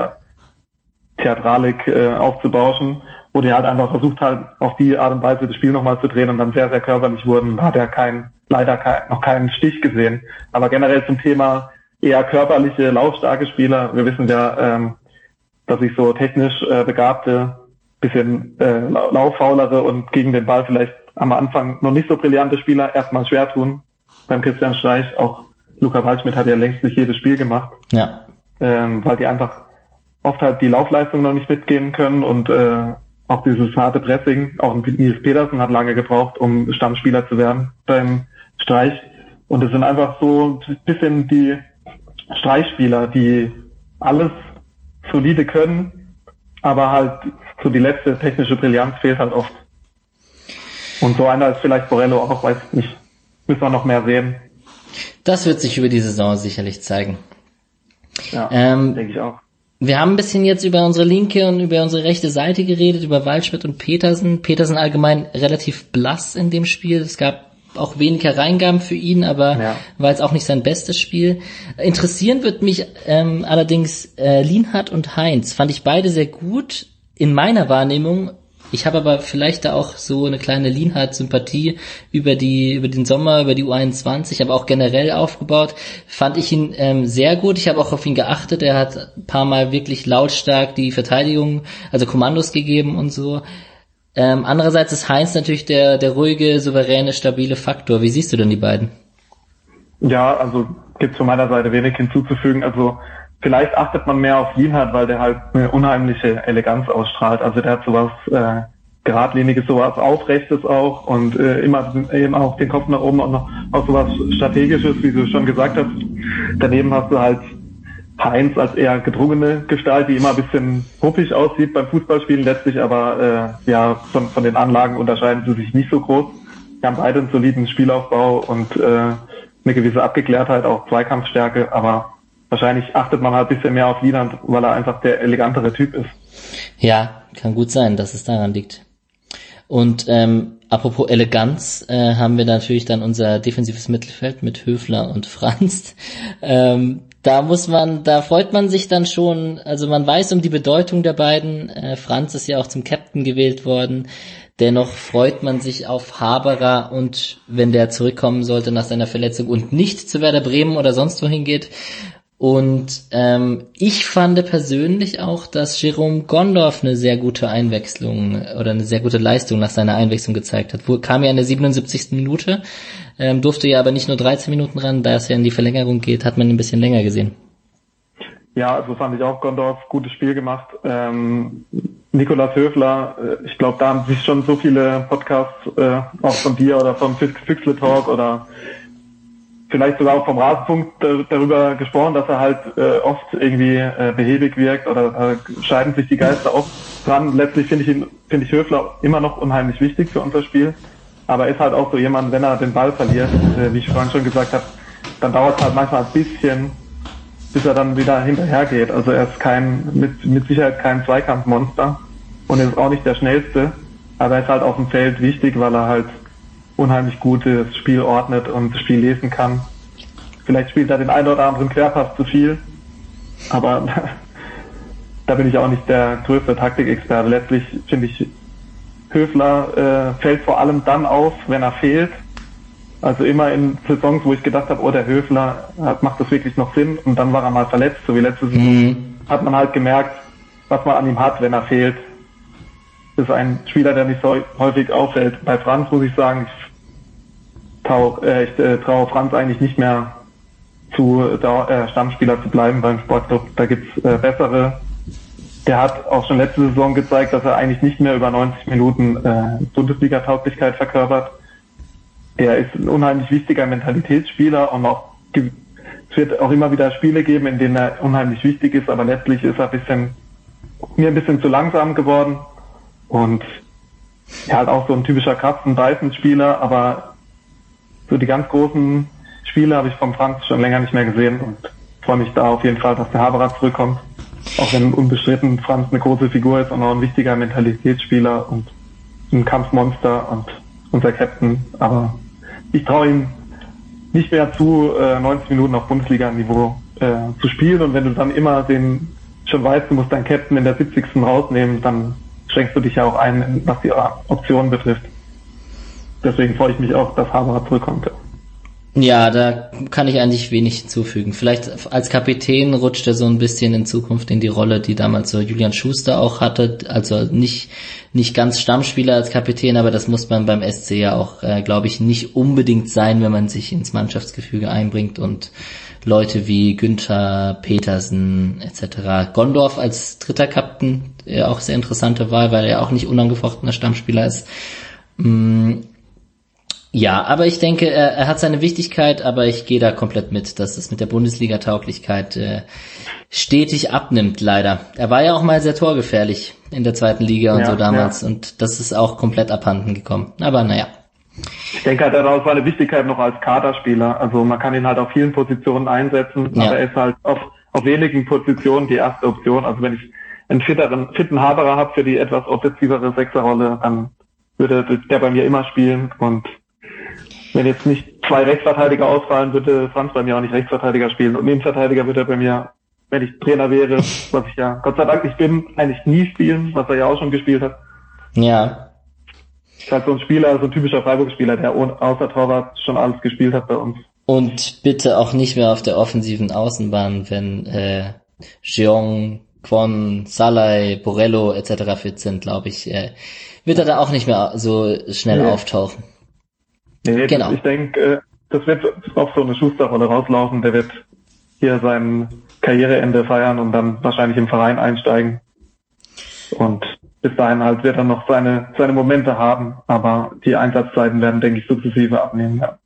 Theatralik äh, aufzubauschen, wo die halt einfach versucht halt auf die Art und Weise das Spiel nochmal zu drehen und dann sehr, sehr körperlich wurden. Da hat er kein, leider kein, noch keinen Stich gesehen. Aber generell zum Thema eher körperliche, laufstarke Spieler. Wir wissen ja, ähm, dass ich so technisch äh, begabte, bisschen äh, lauffaulere und gegen den Ball vielleicht am Anfang noch nicht so brillante Spieler erstmal schwer tun. Beim Christian Streich, auch Luca Waldschmidt hat ja längst nicht jedes Spiel gemacht. Ja. Ähm, weil die einfach oft halt die Laufleistung noch nicht mitgehen können und äh, auch dieses harte Pressing, auch Nils Petersen hat lange gebraucht, um Stammspieler zu werden beim Streich. Und es sind einfach so ein bisschen die Streichspieler, die alles solide können, aber halt so die letzte technische Brillanz fehlt halt oft. Und so einer ist vielleicht Borello auch, weiß nicht. Müssen wir noch mehr sehen. Das wird sich über die Saison sicherlich zeigen. Ja, ähm, denke ich auch. Wir haben ein bisschen jetzt über unsere linke und über unsere rechte Seite geredet, über Waldschmidt und Petersen. Petersen allgemein relativ blass in dem Spiel. Es gab auch weniger Reingaben für ihn, aber ja. war jetzt auch nicht sein bestes Spiel. Interessieren wird mich ähm, allerdings äh, Lienhardt und Heinz. Fand ich beide sehr gut. In meiner Wahrnehmung ich habe aber vielleicht da auch so eine kleine Lienhardt-Sympathie über die über den Sommer, über die U21, aber auch generell aufgebaut. Fand ich ihn ähm, sehr gut. Ich habe auch auf ihn geachtet. Er hat ein paar Mal wirklich lautstark die Verteidigung, also Kommandos gegeben und so. Ähm, andererseits ist Heinz natürlich der der ruhige, souveräne, stabile Faktor. Wie siehst du denn die beiden? Ja, also gibt von meiner Seite wenig hinzuzufügen. Also vielleicht achtet man mehr auf Lienhardt, weil der halt eine unheimliche Eleganz ausstrahlt. Also der hat sowas äh, geradliniges, sowas Aufrechtes auch und äh, immer eben auch den Kopf nach oben und noch auch sowas Strategisches, wie du schon gesagt hast. Daneben hast du halt Heinz als eher gedrungene Gestalt, die immer ein bisschen huppig aussieht beim Fußballspielen, letztlich aber äh, ja von, von den Anlagen unterscheiden sie sich nicht so groß. Die haben beide einen soliden Spielaufbau und äh, eine gewisse Abgeklärtheit, auch Zweikampfstärke, aber wahrscheinlich achtet man halt bisschen mehr auf Wieland, weil er einfach der elegantere Typ ist. Ja, kann gut sein, dass es daran liegt. Und ähm, apropos Eleganz, äh, haben wir natürlich dann unser defensives Mittelfeld mit Höfler und Franz. [laughs] Ähm, da muss man, da freut man sich dann schon, also man weiß um die Bedeutung der beiden. Äh, Franz ist ja auch zum Captain gewählt worden. Dennoch freut man sich auf Haberer und wenn der zurückkommen sollte nach seiner Verletzung und nicht zu Werder Bremen oder sonst wohin geht, und ähm, ich fand persönlich auch, dass Jerome Gondorf eine sehr gute Einwechslung oder eine sehr gute Leistung nach seiner Einwechslung gezeigt hat. Wo, kam ja in der 77. Minute, ähm, durfte ja aber nicht nur 13 Minuten ran, da es ja in die Verlängerung geht, hat man ihn ein bisschen länger gesehen. Ja, also fand ich auch Gondorf gutes Spiel gemacht. Ähm, Nikolas Höfler, äh, ich glaube, da haben sich schon so viele Podcasts, äh, auch von dir oder vom Füchsle Talk oder vielleicht sogar auch vom Rasenfunk darüber gesprochen, dass er halt äh, oft irgendwie äh, behäbig wirkt oder äh, scheiden sich die Geister oft dran. Letztlich finde ich ihn, finde ich Höfler immer noch unheimlich wichtig für unser Spiel. Aber ist halt auch so jemand, wenn er den Ball verliert, äh, wie ich vorhin schon gesagt habe, dann dauert es halt manchmal ein bisschen, bis er dann wieder hinterhergeht. Also er ist kein, mit, mit Sicherheit kein Zweikampfmonster und er ist auch nicht der schnellste, aber er ist halt auf dem Feld wichtig, weil er halt unheimlich gut das Spiel ordnet und das Spiel lesen kann. Vielleicht spielt er den einen oder anderen Querpass zu viel, aber [laughs] da bin ich auch nicht der größte Taktikexperte. Letztlich finde ich, Höfler äh, fällt vor allem dann auf, wenn er fehlt. Also immer in Saisons, wo ich gedacht habe, oh, der Höfler hat, macht das wirklich noch Sinn und dann war er mal verletzt, so wie letzte Saison, mhm. hat man halt gemerkt, was man an ihm hat, wenn er fehlt. Das ist ein Spieler, der nicht so häufig auffällt. Bei Franz muss ich sagen, ich trau, äh, ich äh, traue Franz eigentlich nicht mehr zu, äh, Stammspieler zu bleiben beim Sportclub. Da gibt's äh, bessere. Der hat auch schon letzte Saison gezeigt, dass er eigentlich nicht mehr über 90 Minuten äh, Bundesliga-Tauglichkeit verkörpert. Er ist ein unheimlich wichtiger Mentalitätsspieler und auch es wird auch immer wieder Spiele geben, in denen er unheimlich wichtig ist, aber letztlich ist er ein bisschen, mir ein bisschen zu langsam geworden und er hat auch so ein typischer Kratzen-Beißen-Spieler, aber so die ganz großen Spiele habe ich vom Franz schon länger nicht mehr gesehen und freue mich da auf jeden Fall, dass der Haberer zurückkommt. Auch wenn unbestritten Franz eine große Figur ist und auch ein wichtiger Mentalitätsspieler und ein Kampfmonster und unser Captain. Aber ich traue ihm nicht mehr zu, äh, 90 Minuten auf Bundesliga-Niveau äh, zu spielen. Und wenn du dann immer den schon weißt, du musst deinen Captain in der 70. rausnehmen, dann schränkst du dich ja auch ein, was die Optionen betrifft deswegen freue ich mich auch, dass Haberer zurückkommt. Ja, da kann ich eigentlich wenig hinzufügen. Vielleicht als Kapitän rutscht er so ein bisschen in Zukunft in die Rolle, die damals so Julian Schuster auch hatte. Also nicht, nicht ganz Stammspieler als Kapitän, aber das muss man beim SC ja auch, äh, glaube ich, nicht unbedingt sein, wenn man sich ins Mannschaftsgefüge einbringt und Leute wie Günther, Petersen etc. Gondorf als dritter Kapitän, äh, auch sehr interessante Wahl, weil er auch nicht unangefochtener Stammspieler ist. Mm, Ja, aber ich denke, er, er hat seine Wichtigkeit, aber ich gehe da komplett mit, dass es mit der Bundesliga-Tauglichkeit äh, stetig abnimmt, leider. Er war ja auch mal sehr torgefährlich in der zweiten Liga und Ja, so damals ja. und das ist auch komplett abhanden gekommen. Aber naja. Ich denke halt, er hat auch seine Wichtigkeit noch als Kaderspieler. Also man kann ihn halt auf vielen Positionen einsetzen, Ja. aber er ist halt auf, auf wenigen Positionen die erste Option. Also wenn ich einen fitteren, fitten Haberer habe für die etwas offensivere Sechserrolle, dann würde der bei mir immer spielen und wenn jetzt nicht zwei Rechtsverteidiger ausfallen, würde Franz bei mir auch nicht Rechtsverteidiger spielen. Und Innenverteidiger würde er bei mir, wenn ich Trainer wäre, [laughs] was ich ja Gott sei Dank nicht bin, eigentlich nie spielen, was er ja auch schon gespielt hat. Ja, Ist halt so ein Spieler, so ein typischer Freiburg-Spieler, der außer Torwart schon alles gespielt hat bei uns. Und bitte auch nicht mehr auf der offensiven Außenbahn, wenn äh, Jeong, Kwon, Salai, Borello etc. fit sind, glaube ich, äh, wird er da auch nicht mehr so schnell Nee. auftauchen. Nee, Genau. ich denke, äh, das wird auf so eine Schusterrolle rauslaufen. Der wird hier sein Karriereende feiern und dann wahrscheinlich im Verein einsteigen. Und bis dahin halt wird er noch seine, seine Momente haben, aber die Einsatzzeiten werden, denke ich, sukzessive abnehmen. Ja.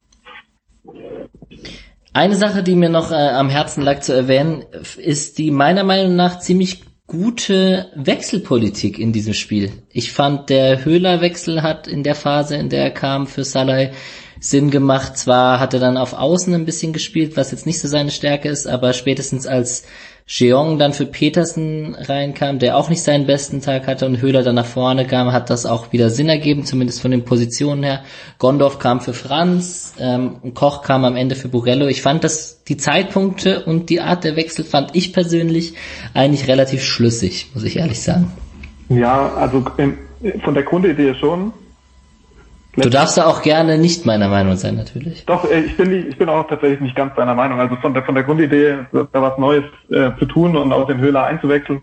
Eine Sache, die mir noch äh, am Herzen lag zu erwähnen, ist die meiner Meinung nach ziemlich gute Wechselpolitik in diesem Spiel. Ich fand, der Höhler-Wechsel hat in der Phase, in der er kam für Salai, Sinn gemacht. Zwar hat er dann auf Außen ein bisschen gespielt, was jetzt nicht so seine Stärke ist, aber spätestens als Jeong dann für Petersen reinkam, der auch nicht seinen besten Tag hatte und Höhler dann nach vorne kam, hat das auch wieder Sinn ergeben, zumindest von den Positionen her. Gondorf kam für Franz ähm, und Koch kam am Ende für Borello. Ich fand das, die Zeitpunkte und die Art der Wechsel fand ich persönlich eigentlich relativ schlüssig, muss ich ehrlich sagen. Ja, also ähm, von der Grundidee schon. Du darfst da auch gerne nicht meiner Meinung sein, natürlich. Doch, äh, ich bin, nicht- ich bin auch tatsächlich nicht ganz deiner Meinung. Also von der, von der Grundidee, da was Neues äh, zu tun und auch den Höhler einzuwechseln,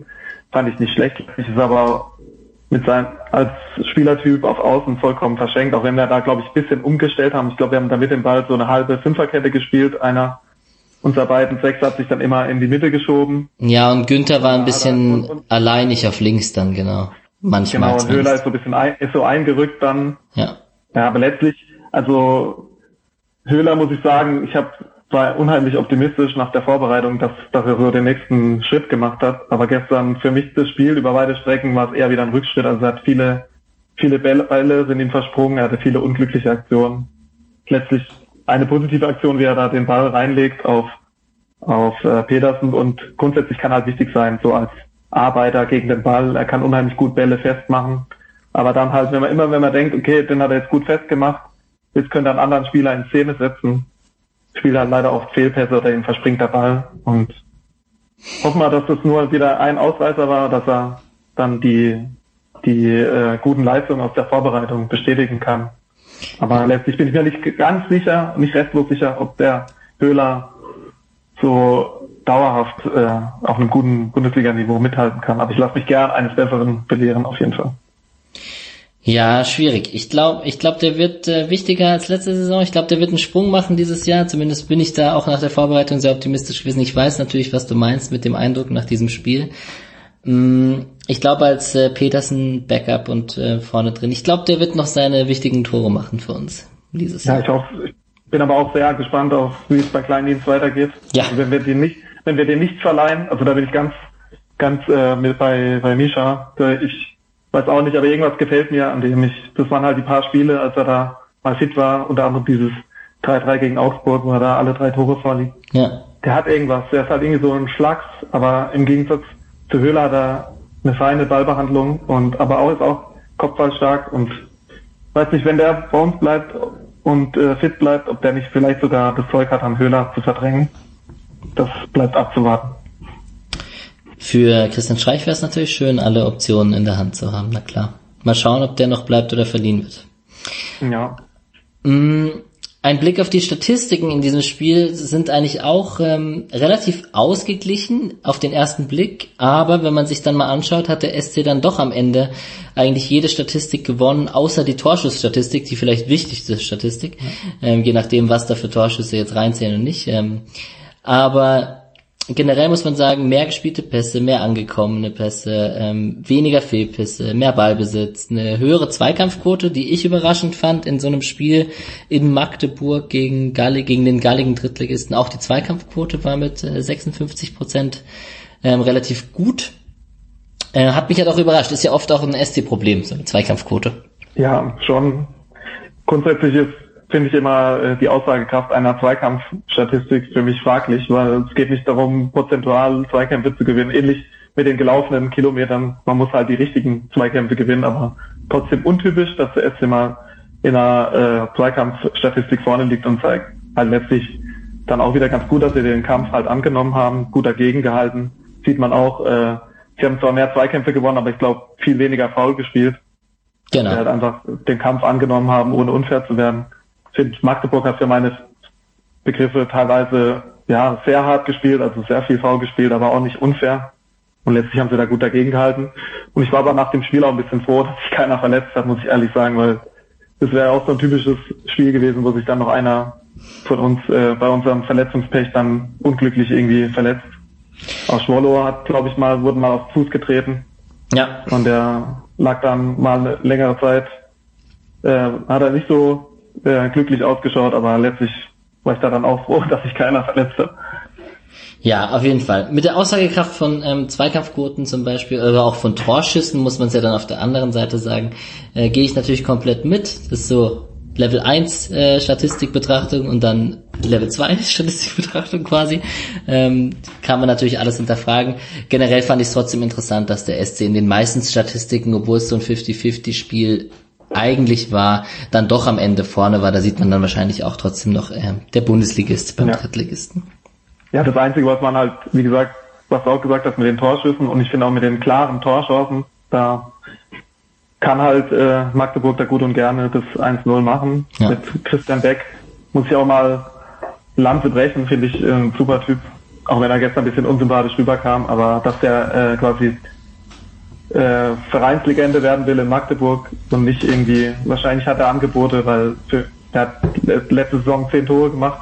fand ich nicht schlecht. Ich ist aber mit seinem, als Spielertyp auf Außen vollkommen verschenkt, auch wenn wir da, glaube ich, ein bisschen umgestellt haben. Ich glaube, wir haben da mit dem Ball so eine halbe Fünferkette gespielt. Einer unserer beiden Sechs hat sich dann immer in die Mitte geschoben. Ja, und Günther war ein bisschen und- und- alleinig auf links dann, genau. Manchmal Genau, und Höhler ist so ein bisschen ein, ist so eingerückt dann. Ja. Ja, aber letztlich, also Höhler muss ich sagen, ich hab, war unheimlich optimistisch nach der Vorbereitung, dass, dass er so den nächsten Schritt gemacht hat. Aber gestern für mich das Spiel über beide Strecken war es eher wieder ein Rückschritt. Also er hat viele, viele Bälle, sind ihm versprungen, er hatte viele unglückliche Aktionen. Letztlich eine positive Aktion, wie er da den Ball reinlegt auf, auf äh, Petersen und grundsätzlich kann halt wichtig sein, so als Arbeiter gegen den Ball. Er kann unheimlich gut Bälle festmachen. Aber dann halt, wenn man immer, wenn man denkt, okay, den hat er jetzt gut festgemacht, jetzt könnte er einen anderen Spieler in Szene setzen, spielt halt leider oft Fehlpässe oder ihm verspringt der Ball und hoffen wir, dass das nur wieder ein Ausreißer war, dass er dann die, die äh, guten Leistungen aus der Vorbereitung bestätigen kann. Aber letztlich bin ich mir nicht ganz sicher, nicht restlos sicher, ob der Höhler so dauerhaft äh, auf einem guten Bundesliga-Niveau mithalten kann. Aber ich lasse mich gern eines Besseren belehren, auf jeden Fall. Ja, schwierig. Ich glaube, ich glaube, der wird äh, wichtiger als letzte Saison. Ich glaube, der wird einen Sprung machen dieses Jahr. Zumindest bin ich da auch nach der Vorbereitung sehr optimistisch gewesen. Ich weiß natürlich, was du meinst mit dem Eindruck nach diesem Spiel. Mm, Ich glaube, als äh, Petersen Backup und äh, vorne drin. Ich glaube, der wird noch seine wichtigen Tore machen für uns dieses Ja, Jahr. ich hoffe, ich bin aber auch sehr gespannt auf, wie es bei Kleindienst weitergeht. Ja. Also wenn wir den nicht, wenn wir den nicht verleihen, also da bin ich ganz, ganz äh, mit bei, bei Misha. Da Ich weiß auch nicht, aber irgendwas gefällt mir, an dem ich, das waren halt die paar Spiele, als er da mal fit war, unter anderem dieses 3-3 gegen Augsburg, wo er da alle drei Tore vorliegt. Ja. Der hat irgendwas, der ist halt irgendwie so ein Schlags, aber im Gegensatz zu Höhler hat er eine feine Ballbehandlung und aber auch ist auch kopfballstark und weiß nicht, wenn der bei uns bleibt und äh, fit bleibt, ob der nicht vielleicht sogar das Zeug hat, an Höhler zu verdrängen. Das bleibt abzuwarten. Für Christian Streich wäre es natürlich schön, alle Optionen in der Hand zu haben. Na klar. Mal schauen, ob der noch bleibt oder verliehen wird. Ja. Mm, Ein Blick auf die Statistiken in diesem Spiel sind eigentlich auch ähm, relativ ausgeglichen auf den ersten Blick, aber wenn man sich dann mal anschaut, hat der SC dann doch am Ende eigentlich jede Statistik gewonnen, außer die Torschussstatistik, die vielleicht wichtigste Statistik, ähm, je nachdem, was da für Torschüsse jetzt reinzählen und nicht. Ähm, aber generell muss man sagen, mehr gespielte Pässe, mehr angekommene Pässe, ähm, weniger Fehlpässe, mehr Ballbesitz, eine höhere Zweikampfquote, die ich überraschend fand in so einem Spiel in Magdeburg gegen Galle, gegen den galligen Drittligisten. Auch die Zweikampfquote war mit äh, 56 Prozent ähm, relativ gut. Äh, hat mich halt auch überrascht. Ist ja oft auch ein SC-Problem, so eine Zweikampfquote. Ja, schon. Grundsätzlich ist finde ich immer äh, die Aussagekraft einer Zweikampfstatistik für mich fraglich, weil es geht nicht darum, prozentual Zweikämpfe zu gewinnen. Ähnlich mit den gelaufenen Kilometern. Man muss halt die richtigen Zweikämpfe gewinnen, aber trotzdem untypisch, dass der SC mal in einer äh, Zweikampfstatistik vorne liegt und zeigt halt letztlich dann auch wieder ganz gut, dass sie den Kampf halt angenommen haben, gut dagegen gehalten. Sieht man auch, äh, sie haben zwar mehr Zweikämpfe gewonnen, aber ich glaube viel weniger faul gespielt. Genau. Die halt einfach den Kampf angenommen haben, ohne unfair zu werden finde, Magdeburg hat für meine Begriffe teilweise ja sehr hart gespielt, also sehr viel faul gespielt, aber auch nicht unfair. Und letztlich haben sie da gut dagegen gehalten. Und ich war aber nach dem Spiel auch ein bisschen froh, [laughs] dass sich keiner verletzt hat, muss ich ehrlich sagen, weil das wäre auch so ein typisches Spiel gewesen, wo sich dann noch einer von uns äh, bei unserem Verletzungspech dann unglücklich irgendwie verletzt. Auch Schwollo hat, glaube ich, mal, wurden mal auf Fuß getreten. Ja. Und der lag dann mal eine längere Zeit, äh, hat er nicht so äh, glücklich ausgeschaut, aber letztlich war ich da dann auch froh, [laughs] dass sich keiner verletzt hat. Ja, auf jeden Fall. Mit der Aussagekraft von ähm, Zweikampfquoten zum Beispiel, oder auch von Torschüssen, muss man es ja dann auf der anderen Seite sagen, äh, gehe ich natürlich komplett mit. Das ist so Level 1 äh, Statistikbetrachtung und dann Level 2 [laughs] Statistikbetrachtung quasi. Ähm, kann man natürlich alles hinterfragen. Generell fand ich es trotzdem interessant, dass der SC in den meisten Statistiken, obwohl es so ein 50-50-Spiel eigentlich war, dann doch am Ende vorne war. Da sieht man dann wahrscheinlich auch trotzdem noch äh, der Bundesligist beim ja. Drittligisten. Ja, das Einzige, was man halt, wie gesagt, was du auch gesagt hast mit den Torschüssen und ich finde auch mit den klaren Torchancen, da kann halt äh, Magdeburg da gut und gerne das 1-0 machen. Ja. Mit Christian Beck muss ich auch mal Lanze brechen, finde ich äh, ein super Typ. Auch wenn er gestern ein bisschen unsympathisch rüberkam, aber dass der äh, quasi äh, Vereinslegende werden will in Magdeburg und nicht irgendwie, wahrscheinlich hat er Angebote, weil für, er hat letzte Saison zehn Tore gemacht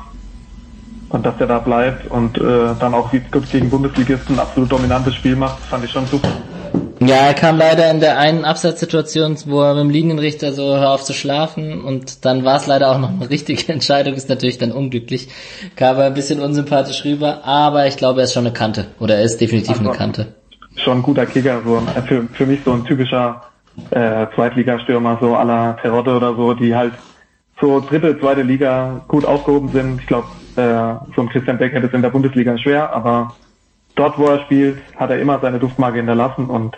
und dass er da bleibt und äh, dann auch gegen Bundesligisten ein absolut dominantes Spiel macht, fand ich schon super. Ja, er kam leider in der einen Absatzsituation, wo er mit dem Linienrichter so hör auf zu schlafen und dann war es leider auch noch eine richtige [laughs] Entscheidung, ist natürlich dann unglücklich. Kam er ein bisschen unsympathisch rüber, aber ich glaube, er ist schon eine Kante oder er ist definitiv also, eine Kante schon ein guter Kicker, so äh, für, für mich so ein typischer äh, Zweitligastürmer, so aller Terodde oder so, die halt so dritte, zweite Liga gut aufgehoben sind. Ich glaube, äh, so ein Christian Beck hätte es in der Bundesliga schwer, aber dort, wo er spielt, hat er immer seine Duftmarke hinterlassen und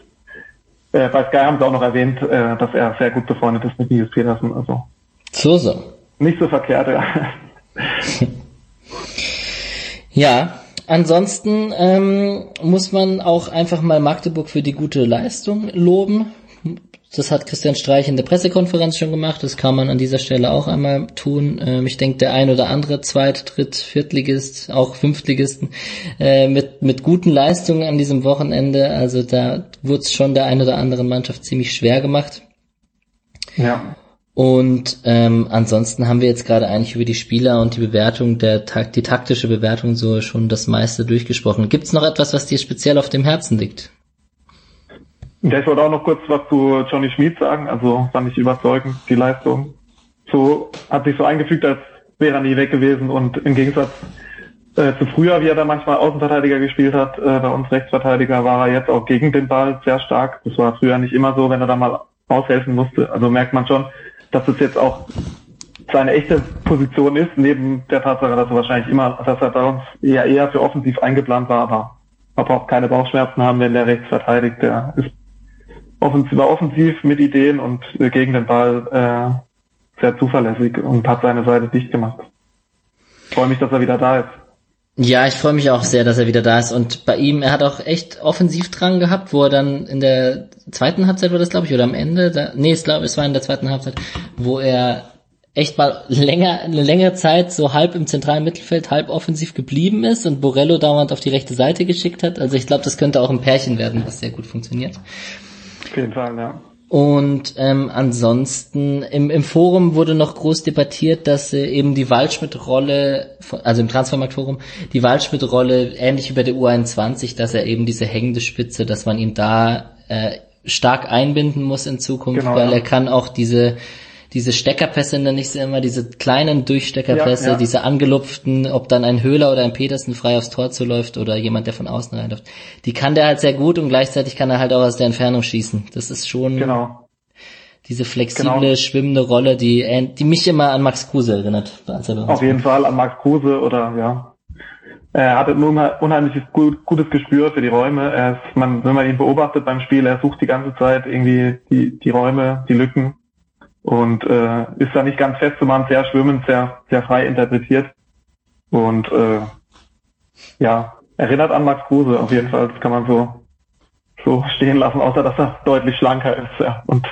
äh, bei Sky haben sie auch noch erwähnt, äh, dass er sehr gut befreundet ist mit Nils Petersen. Also so so. Nicht so verkehrt, ja. [laughs] ja, Ansonsten ähm, muss man auch einfach mal Magdeburg für die gute Leistung loben. Das hat Christian Streich in der Pressekonferenz schon gemacht. Das kann man an dieser Stelle auch einmal tun. Ähm, ich denke, der ein oder andere Zweit-, Dritt-, Viertligist, auch Fünftligisten äh, mit, mit guten Leistungen an diesem Wochenende. Also da wurde es schon der ein oder anderen Mannschaft ziemlich schwer gemacht. Ja. Und ähm, ansonsten haben wir jetzt gerade eigentlich über die Spieler und die Bewertung der die taktische Bewertung so schon das meiste durchgesprochen. Gibt es noch etwas, was dir speziell auf dem Herzen liegt? Ja, ich wollte auch noch kurz was zu Johnny Schmid sagen. Also fand ich überzeugend die Leistung. So hat sich so eingefügt, als wäre er nie weg gewesen und im Gegensatz äh, zu früher, wie er da manchmal Außenverteidiger gespielt hat, äh, bei uns Rechtsverteidiger, war er jetzt auch gegen den Ball sehr stark. Das war früher nicht immer so, wenn er da mal aushelfen musste. Also merkt man schon, dass es jetzt auch seine echte Position ist, neben der Tatsache, dass er wahrscheinlich immer, dass er bei uns eher, eher für offensiv eingeplant war, aber man braucht keine Bauchschmerzen haben, wenn der rechts verteidigt. Der ist offensiv, war offensiv mit Ideen und äh, gegen den Ball äh, sehr zuverlässig und hat seine Seite dicht gemacht. Ich freue mich, dass er wieder da ist. Ja, ich freue mich auch sehr, dass er wieder da ist. Und bei ihm, er hat auch echt offensiv dran gehabt, wo er dann in der zweiten Halbzeit war das, glaube ich, oder am Ende, da, nee, ich glaube, es war in der zweiten Halbzeit, wo er echt mal länger, eine längere Zeit so halb im zentralen Mittelfeld, halb offensiv geblieben ist und Borello dauernd auf die rechte Seite geschickt hat. Also ich glaube, das könnte auch ein Pärchen werden, was sehr gut funktioniert. Auf jeden Fall, ja. Und ähm, ansonsten im, im Forum wurde noch groß debattiert, dass äh, eben die Waldschmidt-Rolle, also im Transfermarktforum, die Waldschmidt-Rolle ähnlich wie bei der U21, dass er eben diese hängende Spitze, dass man ihn da äh, stark einbinden muss in Zukunft, genau, weil ja. er kann auch diese diese Steckerpässe nenne ich sie immer, diese kleinen Durchsteckerpässe, ja, ja. diese angelupften, ob dann ein Höhler oder ein Petersen frei aufs Tor zuläuft oder jemand, der von außen reinläuft. Die kann der halt sehr gut und gleichzeitig kann er halt auch aus der Entfernung schießen. Das ist schon genau. diese flexible, genau. schwimmende Rolle, die, die mich immer an Max Kruse erinnert. Auf jeden Fall an Max Kruse oder ja. Er hatte ein unheimliches gut, gutes Gespür für die Räume. Er ist, man, wenn man ihn beobachtet beim Spiel, er sucht die ganze Zeit irgendwie die, die Räume, die Lücken und äh, ist da nicht ganz festzumachen, sehr schwimmend, sehr, sehr frei interpretiert. Und äh, ja, erinnert an Max Kruse auf jeden Fall, das kann man so, so stehen lassen, außer dass er deutlich schlanker ist ja, und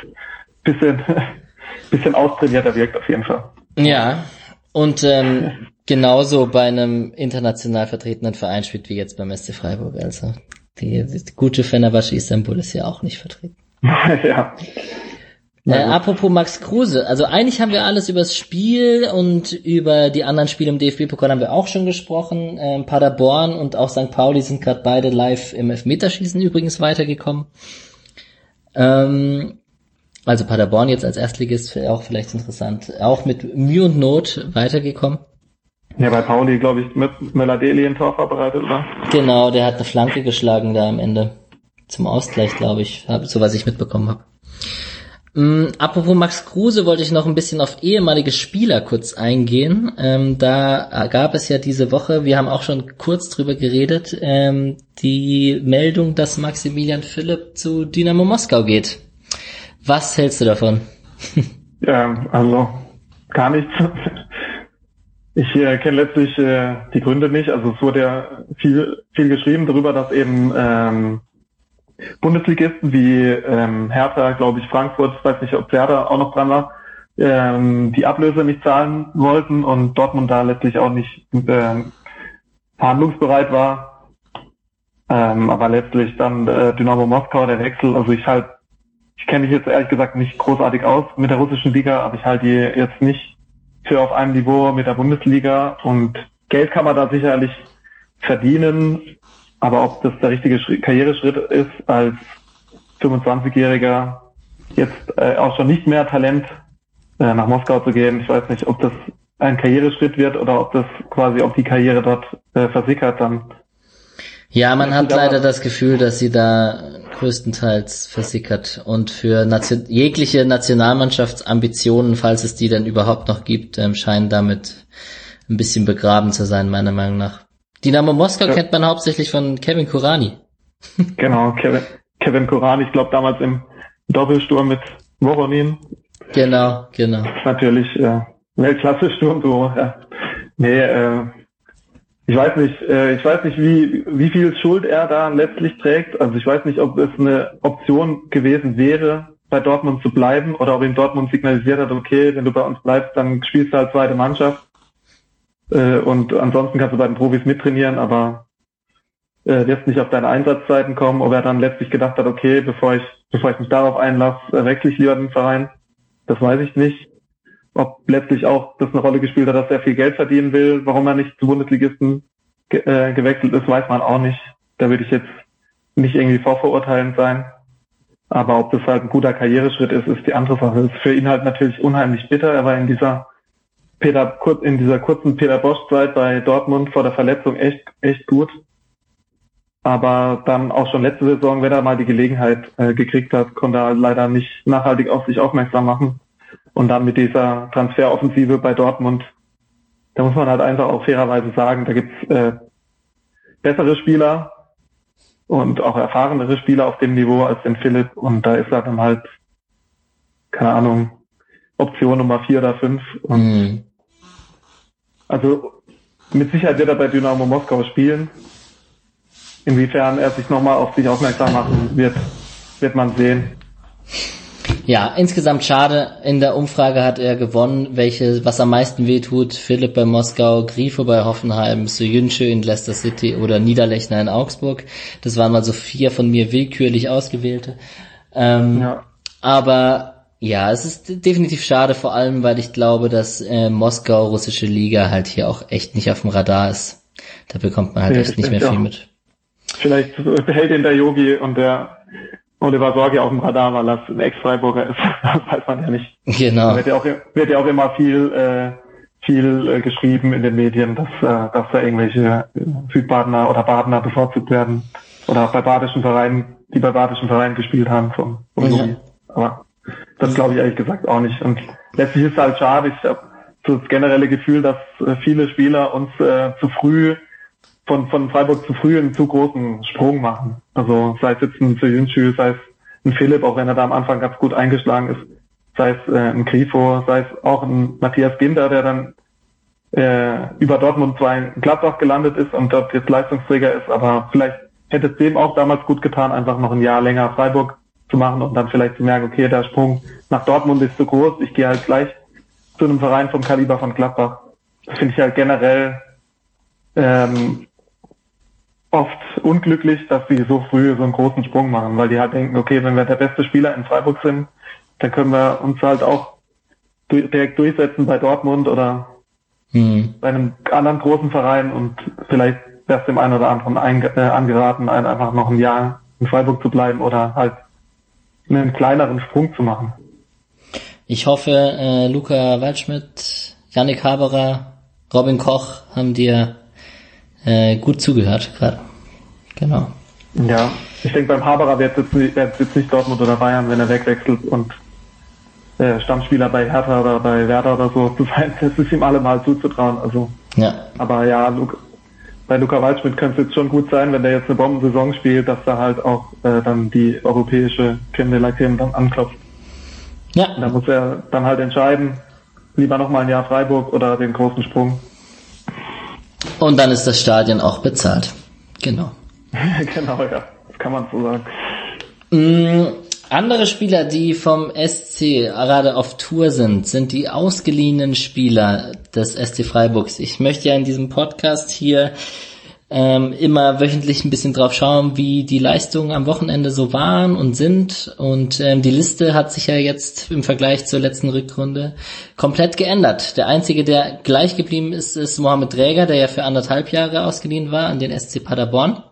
bisschen, [laughs] bisschen austrainierter wirkt auf jeden Fall. Ja, und ähm, genauso bei einem international vertretenen Verein spielt wie jetzt beim SC Freiburg. Also die, die gute Fenerbahce Istanbul ist ja auch nicht vertreten. [laughs] ja. Äh, apropos Max Kruse, also eigentlich haben wir alles über das Spiel und über die anderen Spiele im DFB-Pokal haben wir auch schon gesprochen. Ähm, Paderborn und auch St. Pauli sind gerade beide live im Elfmeterschießen übrigens weitergekommen. Ähm, also Paderborn jetzt als Erstligist auch vielleicht interessant, auch mit Mühe und Not weitergekommen. Ja, bei Pauli, glaube ich, mit Möller-Deli ein Tor vorbereitet, oder? Genau, der hat eine Flanke geschlagen da am Ende. Zum Ausgleich, glaube ich, so was ich mitbekommen habe. Ähm, apropos Max Kruse wollte ich noch ein bisschen auf ehemalige Spieler kurz eingehen. Ähm, da gab es ja diese Woche, wir haben auch schon kurz drüber geredet, ähm, die Meldung, dass Maximilian Philipp zu Dynamo Moskau geht. Was hältst du davon? [laughs] Ja, also gar nichts. Ich äh, kenne letztlich äh, die Gründe nicht. Also es wurde ja viel, viel geschrieben darüber, dass eben ähm, Bundesligisten wie ähm, Hertha, glaube ich, Frankfurt, weiß nicht, ob Werder auch noch dran war, ähm, die Ablöse nicht zahlen wollten und Dortmund da letztlich auch nicht ähm, verhandlungsbereit war. Ähm, aber letztlich dann äh, Dynamo Moskau, der Wechsel, also ich halt, ich kenne mich jetzt ehrlich gesagt nicht großartig aus mit der russischen Liga, aber ich halte die jetzt nicht für auf einem Niveau mit der Bundesliga. Und Geld kann man da sicherlich verdienen, aber ob das der richtige Schritt, Karriereschritt ist, als 25-Jähriger jetzt äh, auch schon nicht mehr Talent äh, nach Moskau zu gehen, ich weiß nicht, ob das ein Karriereschritt wird oder ob das quasi, ob die Karriere dort äh, versickert dann. Ja, man hat leider das Gefühl, dass sie da größtenteils versickert und für Nation jegliche Nationalmannschaftsambitionen, falls es die denn überhaupt noch gibt, ähm, scheinen damit ein bisschen begraben zu sein, meiner Meinung nach. Dynamo Moskau ja. kennt man hauptsächlich von Kevin Kurani. [laughs] genau, Kevin, Kevin Kurani, ich glaube damals im Doppelsturm mit Voronin. Genau, genau. Natürlich äh, Weltklasse-Sturm, so, ja. Nee, äh, ich weiß nicht, äh, ich weiß nicht, wie, wie viel Schuld er da letztlich trägt. Also ich weiß nicht, ob es eine Option gewesen wäre, bei Dortmund zu bleiben oder ob ihm Dortmund signalisiert hat, okay, wenn du bei uns bleibst, dann spielst du halt zweite Mannschaft. Äh, und ansonsten kannst du bei den Profis mittrainieren, aber äh, wirst nicht auf deine Einsatzzeiten kommen, ob er dann letztlich gedacht hat, okay, bevor ich, bevor ich mich darauf einlasse, wechsle ich lieber den Verein. Das weiß ich nicht. Ob letztlich auch das eine Rolle gespielt hat, dass er viel Geld verdienen will, warum er nicht zu Bundesligisten ge äh, gewechselt ist, weiß man auch nicht. Da würde ich jetzt nicht irgendwie vorverurteilend sein. Aber ob das halt ein guter Karriereschritt ist, ist die andere Sache. Ist für ihn halt natürlich unheimlich bitter. Er war in dieser Peter, in dieser kurzen Peter Bosch-Zeit bei Dortmund vor der Verletzung echt, echt gut. Aber dann auch schon letzte Saison, wenn er mal die Gelegenheit äh, gekriegt hat, konnte er leider nicht nachhaltig auf sich aufmerksam machen. Und dann mit dieser Transferoffensive bei Dortmund, da muss man halt einfach auch fairerweise sagen, da gibt's äh, bessere Spieler und auch erfahrenere Spieler auf dem Niveau als den Philipp. Und da ist er dann halt, keine Ahnung, Option Nummer vier oder fünf. Und mhm. Also mit Sicherheit wird er bei Dynamo Moskau spielen. Inwiefern er sich nochmal auf sich aufmerksam machen wird, wird man sehen. Ja, insgesamt schade. In der Umfrage hat er gewonnen, welche, was am meisten wehtut. Philipp bei Moskau, Grifo bei Hoffenheim, Soyuncu in Leicester City oder Niederlechner in Augsburg. Das waren mal so vier von mir willkürlich ausgewählte. Ähm, ja. Aber ja, es ist definitiv schade, vor allem, weil ich glaube, dass äh, Moskau, russische Liga, halt hier auch echt nicht auf dem Radar ist. Da bekommt man halt Nee, echt nicht mehr viel ja. mit. Vielleicht behält ihn der Yogi und der Oliver Sorge auf dem Radar, weil das ein Ex-Freiburger ist. [laughs] Das weiß man ja nicht. Genau. Wird ja auch, wird ja auch immer viel, äh, viel äh, geschrieben in den Medien, dass, äh, dass da irgendwelche äh, Südbadener oder Badener bevorzugt werden. Oder auch bei badischen Vereinen, die bei badischen Vereinen gespielt haben vom, vom Ja. Yogi. Aber das glaube ich ehrlich gesagt auch nicht. Und letztlich ist es halt schade. Ich habe so das generelle Gefühl, dass äh, viele Spieler uns äh, zu früh von, von Freiburg zu früh einen zu großen Sprung machen. Also sei es jetzt ein Soyuncu, sei es ein Philipp, auch wenn er da am Anfang ganz gut eingeschlagen ist, sei es äh, ein Grifo, sei es auch ein Matthias Ginder, der dann äh, über Dortmund zwar in Gladbach gelandet ist und dort jetzt Leistungsträger ist, aber vielleicht hätte es dem auch damals gut getan, einfach noch ein Jahr länger Freiburg zu machen und dann vielleicht zu merken, okay, der Sprung nach Dortmund ist zu groß, ich gehe halt gleich zu einem Verein vom Kaliber von Gladbach. Das finde ich halt generell ähm, oft unglücklich, dass sie so früh so einen großen Sprung machen, weil die halt denken, okay, wenn wir der beste Spieler in Freiburg sind, dann können wir uns halt auch direkt durchsetzen bei Dortmund oder Hm. bei einem anderen großen Verein und vielleicht wäre es dem einen oder anderen einge- äh, angeraten, ein- einfach noch ein Jahr in Freiburg zu bleiben oder halt einen kleineren Sprung zu machen. Ich hoffe, äh, Luca Waldschmidt, Yannick Haberer, Robin Koch haben dir äh, gut zugehört gerade. Genau. Ja, ich denke beim Haberer wird jetzt, nicht- wird jetzt nicht Dortmund oder Bayern, wenn er wegwechselt und äh, Stammspieler bei Hertha oder bei Werder oder so zu sein, das ist ihm allemal zuzutrauen. Also, Ja. aber ja, Luca, bei Luca Waldschmidt könnte es jetzt schon gut sein, wenn der jetzt eine Bombensaison spielt, dass da halt auch äh, dann die europäische Creme de la Creme dann anklopft. Da Ja. muss er dann halt entscheiden, lieber nochmal ein Jahr Freiburg oder den großen Sprung. Und dann ist das Stadion auch bezahlt. Genau. [laughs] genau, ja, das kann man so sagen. Andere Spieler, die vom SC gerade auf Tour sind, sind die ausgeliehenen Spieler des SC Freiburgs. Ich möchte ja in diesem Podcast hier ähm, immer wöchentlich ein bisschen drauf schauen, wie die Leistungen am Wochenende so waren und sind. Und ähm, die Liste hat sich ja jetzt im Vergleich zur letzten Rückrunde komplett geändert. Der einzige, der gleich geblieben ist, ist Mohamed Dräger, der ja für anderthalb Jahre ausgeliehen war an den SC Paderborn.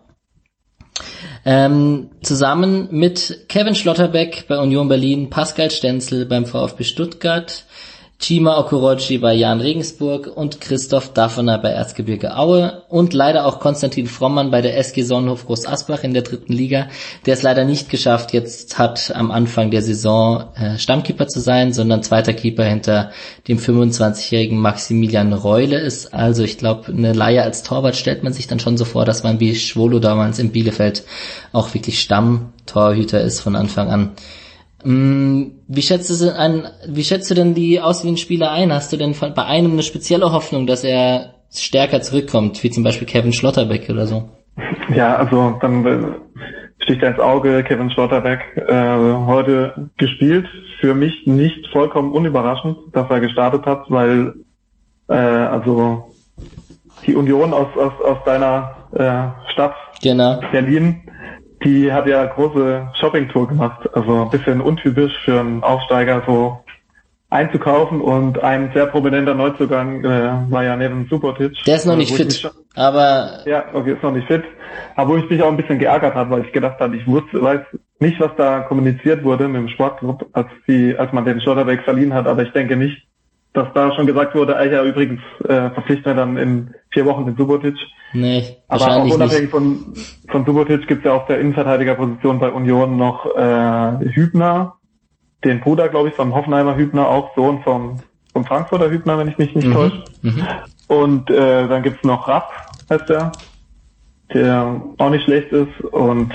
Ähm, zusammen mit Kevin Schlotterbeck bei Union Berlin, Pascal Stenzel beim VfB Stuttgart, Chima Okorochi bei Jan Regensburg und Christoph Daffner bei Erzgebirge Aue und leider auch Konstantin Frommann bei der SG Sonnenhof Groß Asbach in der dritten Liga, der es leider nicht geschafft jetzt hat, am Anfang der Saison äh, Stammkeeper zu sein, sondern zweiter Keeper hinter dem 25-jährigen Maximilian Reule ist. Also ich glaube, eine Leihe als Torwart stellt man sich dann schon so vor, dass man wie Schwolo damals in Bielefeld auch wirklich Stammtorhüter ist von Anfang an. Mm, Wie schätzt, du ein, wie schätzt du denn die ausgeliehenen Spieler ein? Hast du denn bei einem eine spezielle Hoffnung, dass er stärker zurückkommt, wie zum Beispiel Kevin Schlotterbeck oder so? Ja, also dann äh, sticht er ins Auge, Kevin Schlotterbeck, äh, heute gespielt. Für mich nicht vollkommen unüberraschend, dass er gestartet hat, weil äh, also die Union aus, aus, aus deiner äh, Stadt Genau. Berlin, die hat ja große Shoppingtour gemacht. Also ein bisschen untypisch für einen Aufsteiger so einzukaufen und ein sehr prominenter Neuzugang äh, war ja neben Subotic. Der ist noch äh, nicht mich fit, schon- aber ja, okay, ist noch nicht fit. Aber wo ich mich auch ein bisschen geärgert habe, weil ich gedacht habe, ich wusste, weiß nicht, was da kommuniziert wurde mit dem Sportclub, als die, als man den Schotterbeck verliehen hat, aber ich denke nicht, dass da schon gesagt wurde, ey, ja, übrigens äh, verpflichten wir dann in vier Wochen den Subotic. nee, Aber auch unabhängig nicht. von, von Subotic gibt es ja auf der Innenverteidigerposition bei Union noch äh, Hübner, den Bruder, glaube ich, vom Hoffenheimer Hübner, auch Sohn vom, vom Frankfurter Hübner, wenn ich mich nicht täusche. Mhm. Und äh, dann gibt's noch Rapp, heißt der, der auch nicht schlecht ist. Und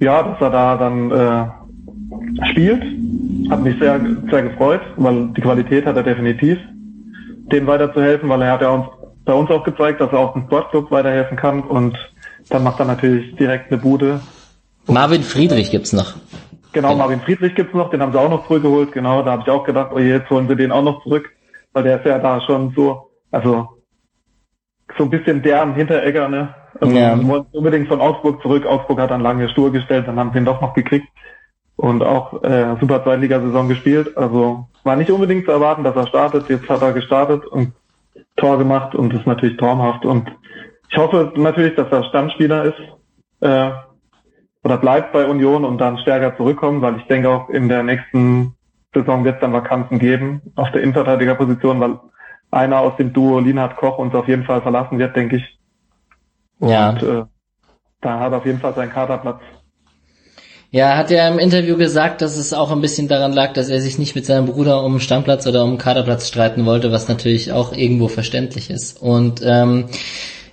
ja, dass er da dann äh, spielt, hat mich sehr, sehr gefreut, weil die Qualität hat er definitiv, dem weiterzuhelfen, weil er hat ja uns bei uns auch gezeigt, dass er auch dem Sportclub weiterhelfen kann und dann macht er natürlich direkt eine Bude. Marvin Friedrich gibt's noch. Genau. Marvin Friedrich gibt's noch, den haben sie auch noch zurückgeholt, genau, da habe ich auch gedacht, oh je, jetzt holen sie den auch noch zurück, weil der ist ja da schon so, also so ein bisschen der am Hinteregger, ne? Also Ja. wollte unbedingt von Augsburg zurück, Augsburg hat dann lange stur gestellt, dann haben sie ihn doch noch gekriegt. Und auch äh, super Zweitligasaison gespielt. Also war nicht unbedingt zu erwarten, dass er startet. Jetzt hat er gestartet und Tor gemacht und ist natürlich traumhaft. Und ich hoffe natürlich, dass er Stammspieler ist äh, oder bleibt bei Union und dann stärker zurückkommt, weil ich denke auch in der nächsten Saison wird es dann Vakanzen geben auf der Innenverteidigerposition, weil einer aus dem Duo Linhard Koch uns auf jeden Fall verlassen wird, denke ich. Und Ja. äh, da hat er auf jeden Fall seinen Kaderplatz. Ja, hat er im Interview gesagt, dass es auch ein bisschen daran lag, dass er sich nicht mit seinem Bruder um Stammplatz oder um Kaderplatz streiten wollte, was natürlich auch irgendwo verständlich ist. Und ähm,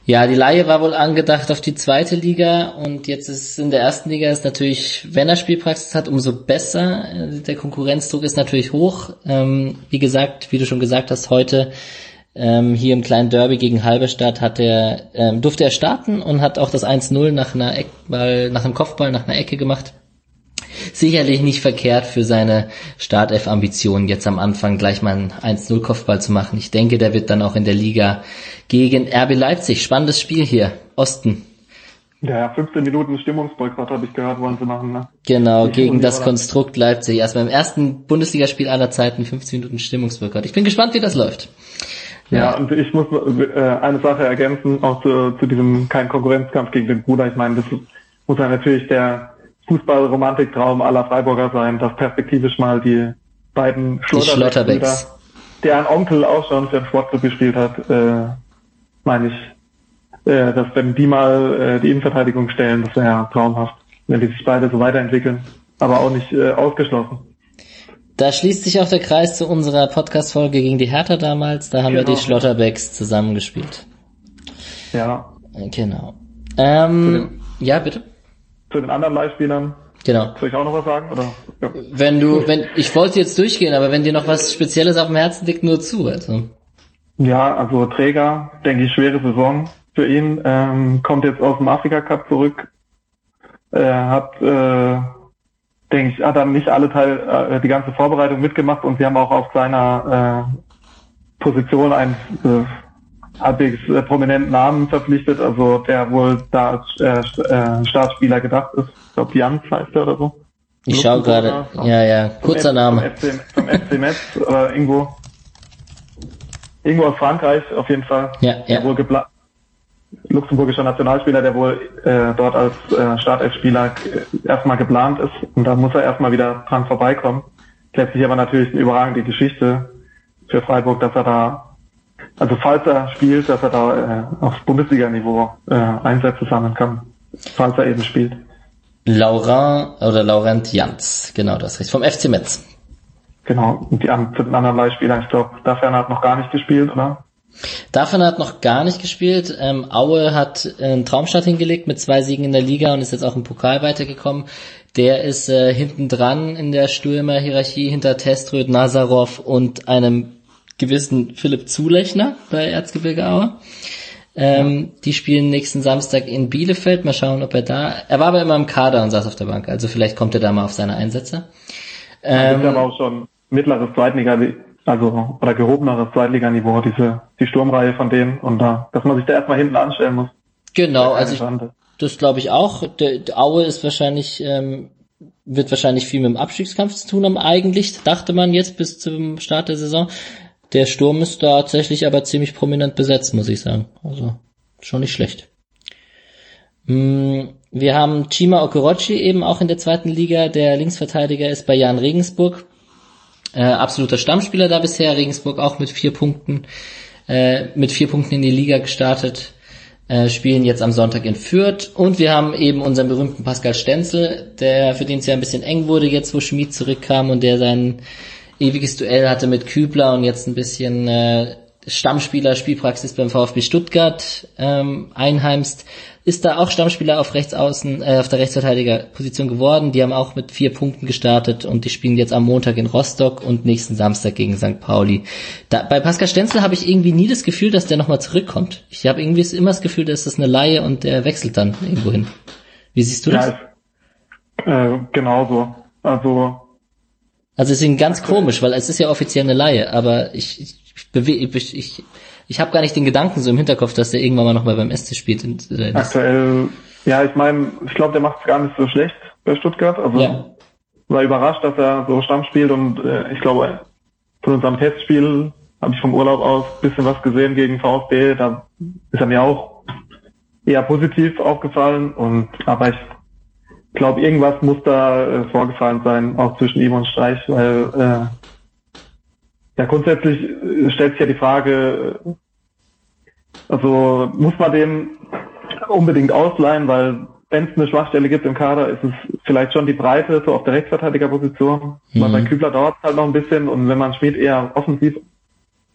ja, die Laie war wohl angedacht auf die zweite Liga und jetzt ist in der ersten Liga ist natürlich, wenn er Spielpraxis hat, umso besser. Der Konkurrenzdruck ist natürlich hoch. Ähm, wie gesagt, wie du schon gesagt hast, heute ähm, hier im kleinen Derby gegen Halberstadt hat er, ähm, durfte er starten und hat auch das 1-0 nach einer Eckball, nach einem Kopfball, nach einer Ecke gemacht. Sicherlich nicht verkehrt für seine Startelf-Ambitionen, jetzt am Anfang gleich mal einen 1-0-Kopfball zu machen. Ich denke, der wird dann auch in der Liga gegen RB Leipzig. Spannendes Spiel hier. Osten. Ja, 15 Minuten Stimmungsboykott habe ich gehört, wollen sie machen. Ne? Genau, gegen das. Konstrukt Leipzig. Erstmal im ersten Bundesligaspiel aller Zeiten 15 Minuten Stimmungsboykott. Ich bin gespannt, wie das läuft. Ja, und ich muss äh, eine Sache ergänzen, auch zu, zu diesem kein Konkurrenzkampf gegen den Bruder. Ich meine, das muss ja natürlich der Fußball-Romantiktraum aller Freiburger sein, dass perspektivisch mal die beiden Schlotterbecks. Deren Onkel auch schon für den Sportclub gespielt hat, äh, meine ich, äh, dass wenn die mal äh, die Innenverteidigung stellen, das wäre ja traumhaft, wenn die sich beide so weiterentwickeln, aber auch nicht äh, ausgeschlossen. Da schließt sich auch der Kreis zu unserer Podcast-Folge gegen die Hertha damals. Da haben wir Genau. die Schlotterbecks zusammengespielt. Ja, Genau. Ähm, ja, bitte. Zu den anderen Leihspielern Genau. soll ich auch noch was sagen? Oder? Ja. Wenn du, wenn, ich wollte jetzt durchgehen, aber wenn dir noch was Spezielles auf dem Herzen liegt, nur zu, also. Ja, also Träger, denke ich, schwere Saison für ihn. Ähm, kommt jetzt aus dem Afrika Cup zurück. Äh, hat, äh, denke ich, hat dann nicht alle Teil, äh, die ganze Vorbereitung mitgemacht und sie haben auch auf seiner äh, Position einen äh, halbwegs äh, prominenten Namen verpflichtet, also der wohl da als äh, äh, Startspieler gedacht ist. Ich glaube, Jans heißt er oder so. Ich schaue gerade, ja, ja, kurzer Name. FC, vom FC Metz oder irgendwo. Irgendwo aus Frankreich auf jeden Fall. Ja, Der ja. wohl luxemburgischer Nationalspieler, der wohl äh, dort als äh, Startelfspieler äh, erstmal geplant ist. Und da muss er erstmal wieder dran vorbeikommen. Letztlich aber natürlich eine überragende Geschichte für Freiburg, dass er da, also falls er spielt, dass er da äh, auf Bundesliga-Niveau äh, Einsätze sammeln kann. Falls er eben spielt. Laurent oder Laurent Jans, genau das richtig, vom FC Metz. Genau. Und die zu den anderen Leihspielern, ich glaube, Dafian hat noch gar nicht gespielt, oder? Davon hat noch gar nicht gespielt. Ähm, Aue hat einen Traumstart hingelegt mit zwei Siegen in der Liga und ist jetzt auch im Pokal weitergekommen. Der ist äh, hinten dran in der Stürmerhierarchie hinter Teströd, Nazarov und einem gewissen Philipp Zulechner bei Erzgebirge Aue. Ähm, Die spielen nächsten Samstag in Bielefeld. Mal schauen, ob er da. Er war aber immer im Kader und saß auf der Bank. Also vielleicht kommt er da mal auf seine Einsätze. Ähm, aber auch schon mittleres Zweitliga, also oder gehobeneres Zweitliganiveau, diese die Sturmreihe von denen und da, dass man sich da erstmal hinten anstellen muss. genau, also ich. Das glaube ich auch. Der, der Aue ist wahrscheinlich, ähm, wird wahrscheinlich viel mit dem Abstiegskampf zu tun haben, eigentlich, dachte man jetzt bis zum Start der Saison. Der Sturm ist da tatsächlich aber ziemlich prominent besetzt, muss ich sagen. Also schon nicht schlecht. Mm, Wir haben Chima Okorochi eben auch in der zweiten Liga. Der Linksverteidiger ist bei Jan Regensburg. Äh, absoluter Stammspieler da bisher. Regensburg auch mit vier Punkten, äh, mit vier Punkten in die Liga gestartet äh, spielen jetzt am Sonntag in Fürth und wir haben eben unseren berühmten Pascal Stenzel, der für den es ja ein bisschen eng wurde jetzt, wo Schmid zurückkam und der sein ewiges Duell hatte mit Kübler und jetzt ein bisschen äh, Stammspieler Spielpraxis beim VfB Stuttgart ähm, einheimst, ist da auch Stammspieler auf Rechtsaußen, äh, auf der Rechtsverteidigerposition geworden. Die haben auch mit vier Punkten gestartet und die spielen jetzt am Montag in Rostock und nächsten Samstag gegen St. Pauli. Da, bei Pascal Stenzel habe ich irgendwie nie das Gefühl, dass der nochmal zurückkommt. Ich habe irgendwie immer das Gefühl, dass das eine Laie und der wechselt dann irgendwo hin. Wie siehst du das? Ja, äh, genauso. Also Also deswegen ganz komisch, weil es ist ja offiziell eine Laie, aber ich, ich, ich ich, ich, ich habe gar nicht den Gedanken so im Hinterkopf, dass der irgendwann mal nochmal beim SC spielt. Und, äh, aktuell, ja, ich meine, ich glaube, der macht es gar nicht so schlecht bei Stuttgart. Also ja, war überrascht, dass er so Stamm spielt und äh, ich glaube, von unserem Testspiel habe ich vom Urlaub aus bisschen was gesehen gegen VfB. Da ist er mir auch eher positiv aufgefallen und aber ich glaube, irgendwas muss da äh, vorgefallen sein, auch zwischen ihm und Streich, weil äh, ja grundsätzlich äh, stellt sich ja die Frage, äh, also muss man den unbedingt ausleihen, weil wenn es eine Schwachstelle gibt im Kader, ist es vielleicht schon die Breite so auf der Rechtsverteidigerposition. Mhm. Weil bei Kübler dauert es halt noch ein bisschen und wenn man Schmied eher offensiv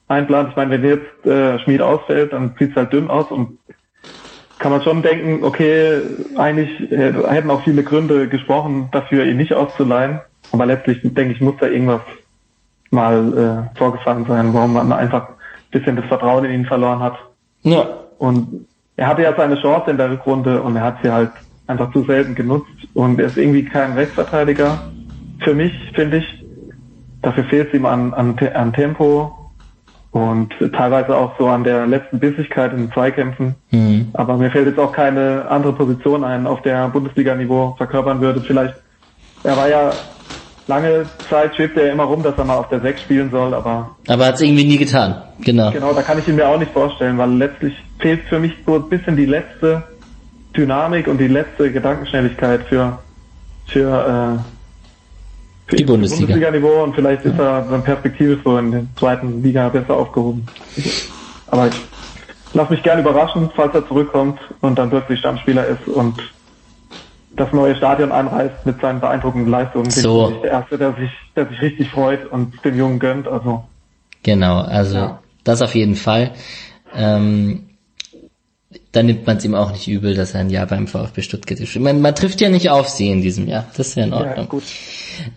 einplant, ich meine, wenn jetzt äh, Schmied ausfällt, dann sieht es halt dünn aus und kann man schon denken, okay, eigentlich hätten auch viele Gründe gesprochen, dafür ihn nicht auszuleihen. Aber letztlich, denke ich, muss da irgendwas mal äh, vorgefallen sein, warum man einfach ein bisschen das Vertrauen in ihn verloren hat. Ja. Und er hatte ja seine Chance in der Rückrunde und er hat sie halt einfach zu selten genutzt. Und er ist irgendwie kein Rechtsverteidiger. Für mich, finde ich, dafür fehlt es ihm an, an, an Tempo, und teilweise auch so an der letzten Bissigkeit in den Zweikämpfen. Mhm. Aber mir fällt jetzt auch keine andere Position ein, auf der Bundesliga-Niveau verkörpern würde. Vielleicht, er war ja lange Zeit schwebt er immer rum, dass er mal auf der 6 spielen soll, aber. Aber hat es irgendwie nie getan, genau. Genau, da kann ich ihn mir auch nicht vorstellen, weil letztlich fehlt für mich so ein bisschen die letzte Dynamik und die letzte Gedankenschnelligkeit für, für äh, die Bundesliga. Bundesliga-Niveau und vielleicht ist er dann perspektivisch so in der zweiten Liga besser aufgehoben. Aber ich lass mich gerne überraschen, falls er zurückkommt und dann plötzlich Stammspieler ist und das neue Stadion einreißt mit seinen beeindruckenden Leistungen. So. Bin ich der Erste, der sich, der sich richtig freut und den Jungen gönnt. Also. Genau, also ja. das auf jeden Fall. Ähm, dann nimmt man es ihm auch nicht übel, dass er ein Jahr beim VfB Stuttgart ist. Man, man trifft ja nicht auf sie in diesem Jahr. Das wäre in Ordnung. Ja, gut.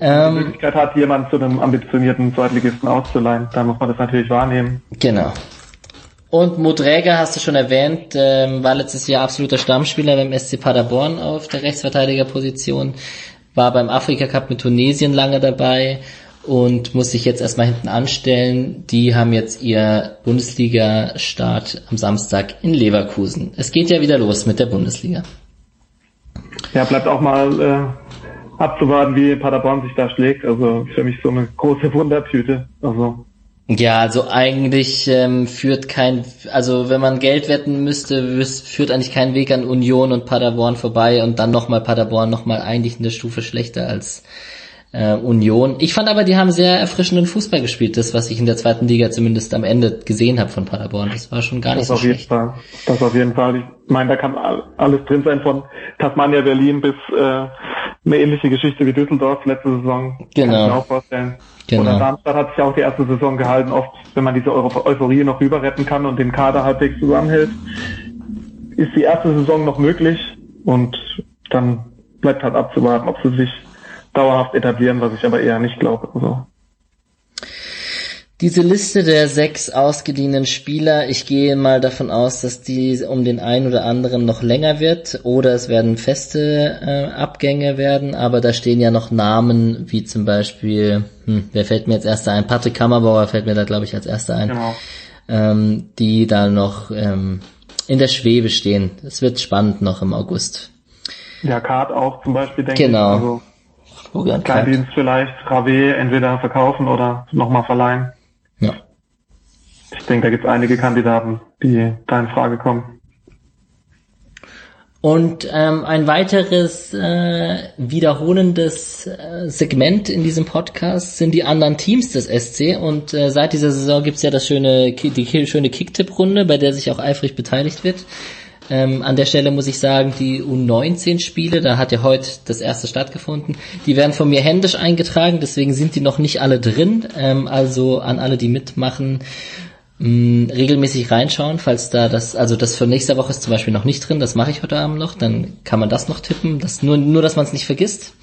Ähm, die Möglichkeit hat, jemand zu einem ambitionierten Zweitligisten auszuleihen, dann muss man das natürlich wahrnehmen. Genau. Und Modräger hast du schon erwähnt, ähm, war letztes Jahr absoluter Stammspieler beim SC Paderborn auf der Rechtsverteidigerposition, war beim Afrika Cup mit Tunesien lange dabei und muss sich jetzt erstmal hinten anstellen. Die haben jetzt ihr Bundesliga-Start am Samstag in Leverkusen. Es geht ja wieder los mit der Bundesliga. Ja, bleibt auch mal äh, abzuwarten, wie Paderborn sich da schlägt. Also für mich so eine große Wundertüte. Also ja, also eigentlich ähm, führt kein, also wenn man Geld wetten müsste, führt eigentlich kein Weg an Union und Paderborn vorbei und dann nochmal Paderborn nochmal eigentlich eine Stufe schlechter als äh, Union. Ich fand aber, die haben sehr erfrischenden Fußball gespielt, das, was ich in der zweiten Liga zumindest am Ende gesehen habe von Paderborn. Das war schon gar das nicht so schlecht. Fall. Das auf jeden Fall. Ich meine, da kann alles drin sein von Tasmania Berlin bis äh, eine ähnliche Geschichte wie Düsseldorf letzte Saison. Genau. Kann ich mir auch vorstellen. Genau. Oder Darmstadt hat sich auch die erste Saison gehalten, oft, wenn man diese Euphorie noch rüber retten kann und den Kader halbwegs zusammenhält, ist die erste Saison noch möglich und dann bleibt halt abzuwarten, ob sie sich dauerhaft etablieren, was ich aber eher nicht glaube. Also. Diese Liste der sechs ausgeliehenen Spieler, ich gehe mal davon aus, dass die um den einen oder anderen noch länger wird oder es werden feste äh, Abgänge werden, aber da stehen ja noch Namen wie zum Beispiel, hm, wer fällt mir jetzt erster ein? Patrick Kammerbauer fällt mir da glaube ich als erster ein, genau. ähm, die da noch ähm, in der Schwebe stehen. Es wird spannend noch im August. Ja, Kart auch zum Beispiel, denke genau. ich. Also Florian Kleindienst vielleicht, Rave entweder verkaufen oder nochmal verleihen. Ja. Ich denke, da gibt es einige Kandidaten, die da in Frage kommen. Und ähm, ein weiteres äh, wiederholendes äh, Segment in diesem Podcast sind die anderen Teams des SC. Und äh, seit dieser Saison gibt's ja das schöne, die schöne Kicktipp-Runde, bei der sich auch eifrig beteiligt wird. Ähm, an der Stelle muss ich sagen, die U19-Spiele, da hat ja heute das erste stattgefunden, die werden von mir händisch eingetragen, deswegen sind die noch nicht alle drin. Ähm, also an alle, die mitmachen, mh, mm, regelmäßig reinschauen, falls da das, also das für nächste Woche ist zum Beispiel noch nicht drin, das mache ich heute Abend noch, dann kann man das noch tippen, das nur, nur dass man es nicht vergisst.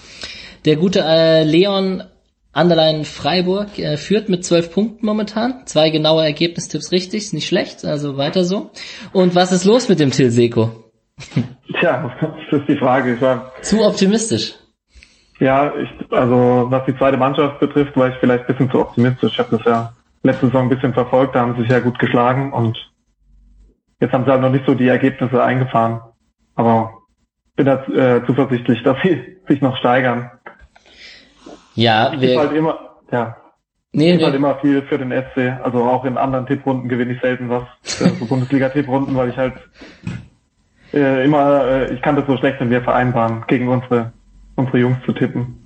Der gute äh, Leon Anderlein Freiburg äh, führt mit zwölf Punkten momentan. Zwei genaue Ergebnistipps richtig, ist nicht schlecht, also weiter so. Und was ist los mit dem Til Seko? [laughs] Tja, das ist die Frage. Ich war zu optimistisch. Ja, ich, also was die zweite Mannschaft betrifft, war ich vielleicht ein bisschen zu optimistisch. Ich habe das ja letzte Saison ein bisschen verfolgt, da haben sie sich ja gut geschlagen und jetzt haben sie halt noch nicht so die Ergebnisse eingefahren. Aber bin da äh, zuversichtlich, [laughs] dass sie sich noch steigern. Ja, wir. Ich halt immer, ja. Nee, ich nee. halt immer, viel für den SC. Also auch in anderen Tipprunden gewinne ich selten was. [laughs] so Bundesliga-Tipprunden, weil ich halt äh, immer, äh, ich kann das so schlecht mit mir vereinbaren, gegen unsere, unsere Jungs zu tippen.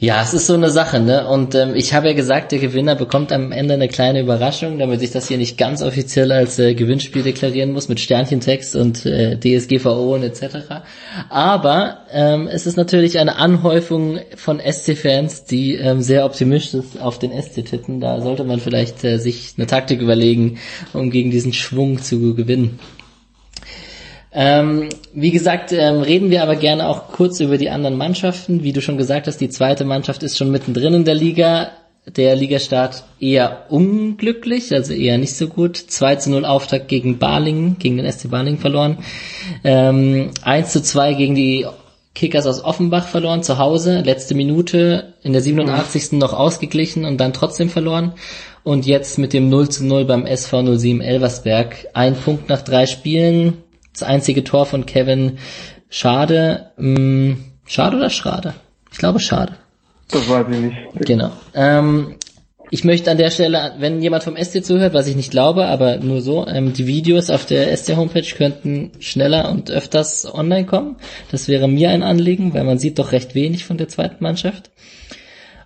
Ja, es ist so eine Sache, ne? Und ähm, ich habe ja gesagt, der Gewinner bekommt am Ende eine kleine Überraschung, damit ich das hier nicht ganz offiziell als äh, Gewinnspiel deklarieren muss mit Sternchentext und äh, DSGVO und etc. Aber ähm, es ist natürlich eine Anhäufung von SC-Fans, die ähm, sehr optimistisch auf den SC tippen. Da sollte man vielleicht äh, sich eine Taktik überlegen, um gegen diesen Schwung zu gewinnen. Ähm, wie gesagt, ähm, reden wir aber gerne auch kurz über die anderen Mannschaften. Wie du schon gesagt hast, die zweite Mannschaft ist schon mittendrin in der Liga. Der Ligastart eher unglücklich, also eher nicht so gut. 2 zu 0 Auftakt gegen Balingen, gegen den SC Balingen verloren. Ähm, 1 zu 2 gegen die Kickers aus Offenbach verloren, zu Hause. Letzte Minute in der 87. noch ausgeglichen und dann trotzdem verloren. Und jetzt mit dem 0 zu 0 beim SV 07 Elversberg. Ein Punkt nach drei Spielen das einzige Tor von Kevin Schade. Mh, hm, schade oder Schade? Ich glaube Schade. Das weiß ich nicht. Genau. Ähm, ich möchte an der Stelle, wenn jemand vom SC zuhört, was ich nicht glaube, aber nur so, ähm, die Videos auf der SC Homepage könnten schneller und öfters online kommen. Das wäre mir ein Anliegen, weil man sieht doch recht wenig von der zweiten Mannschaft.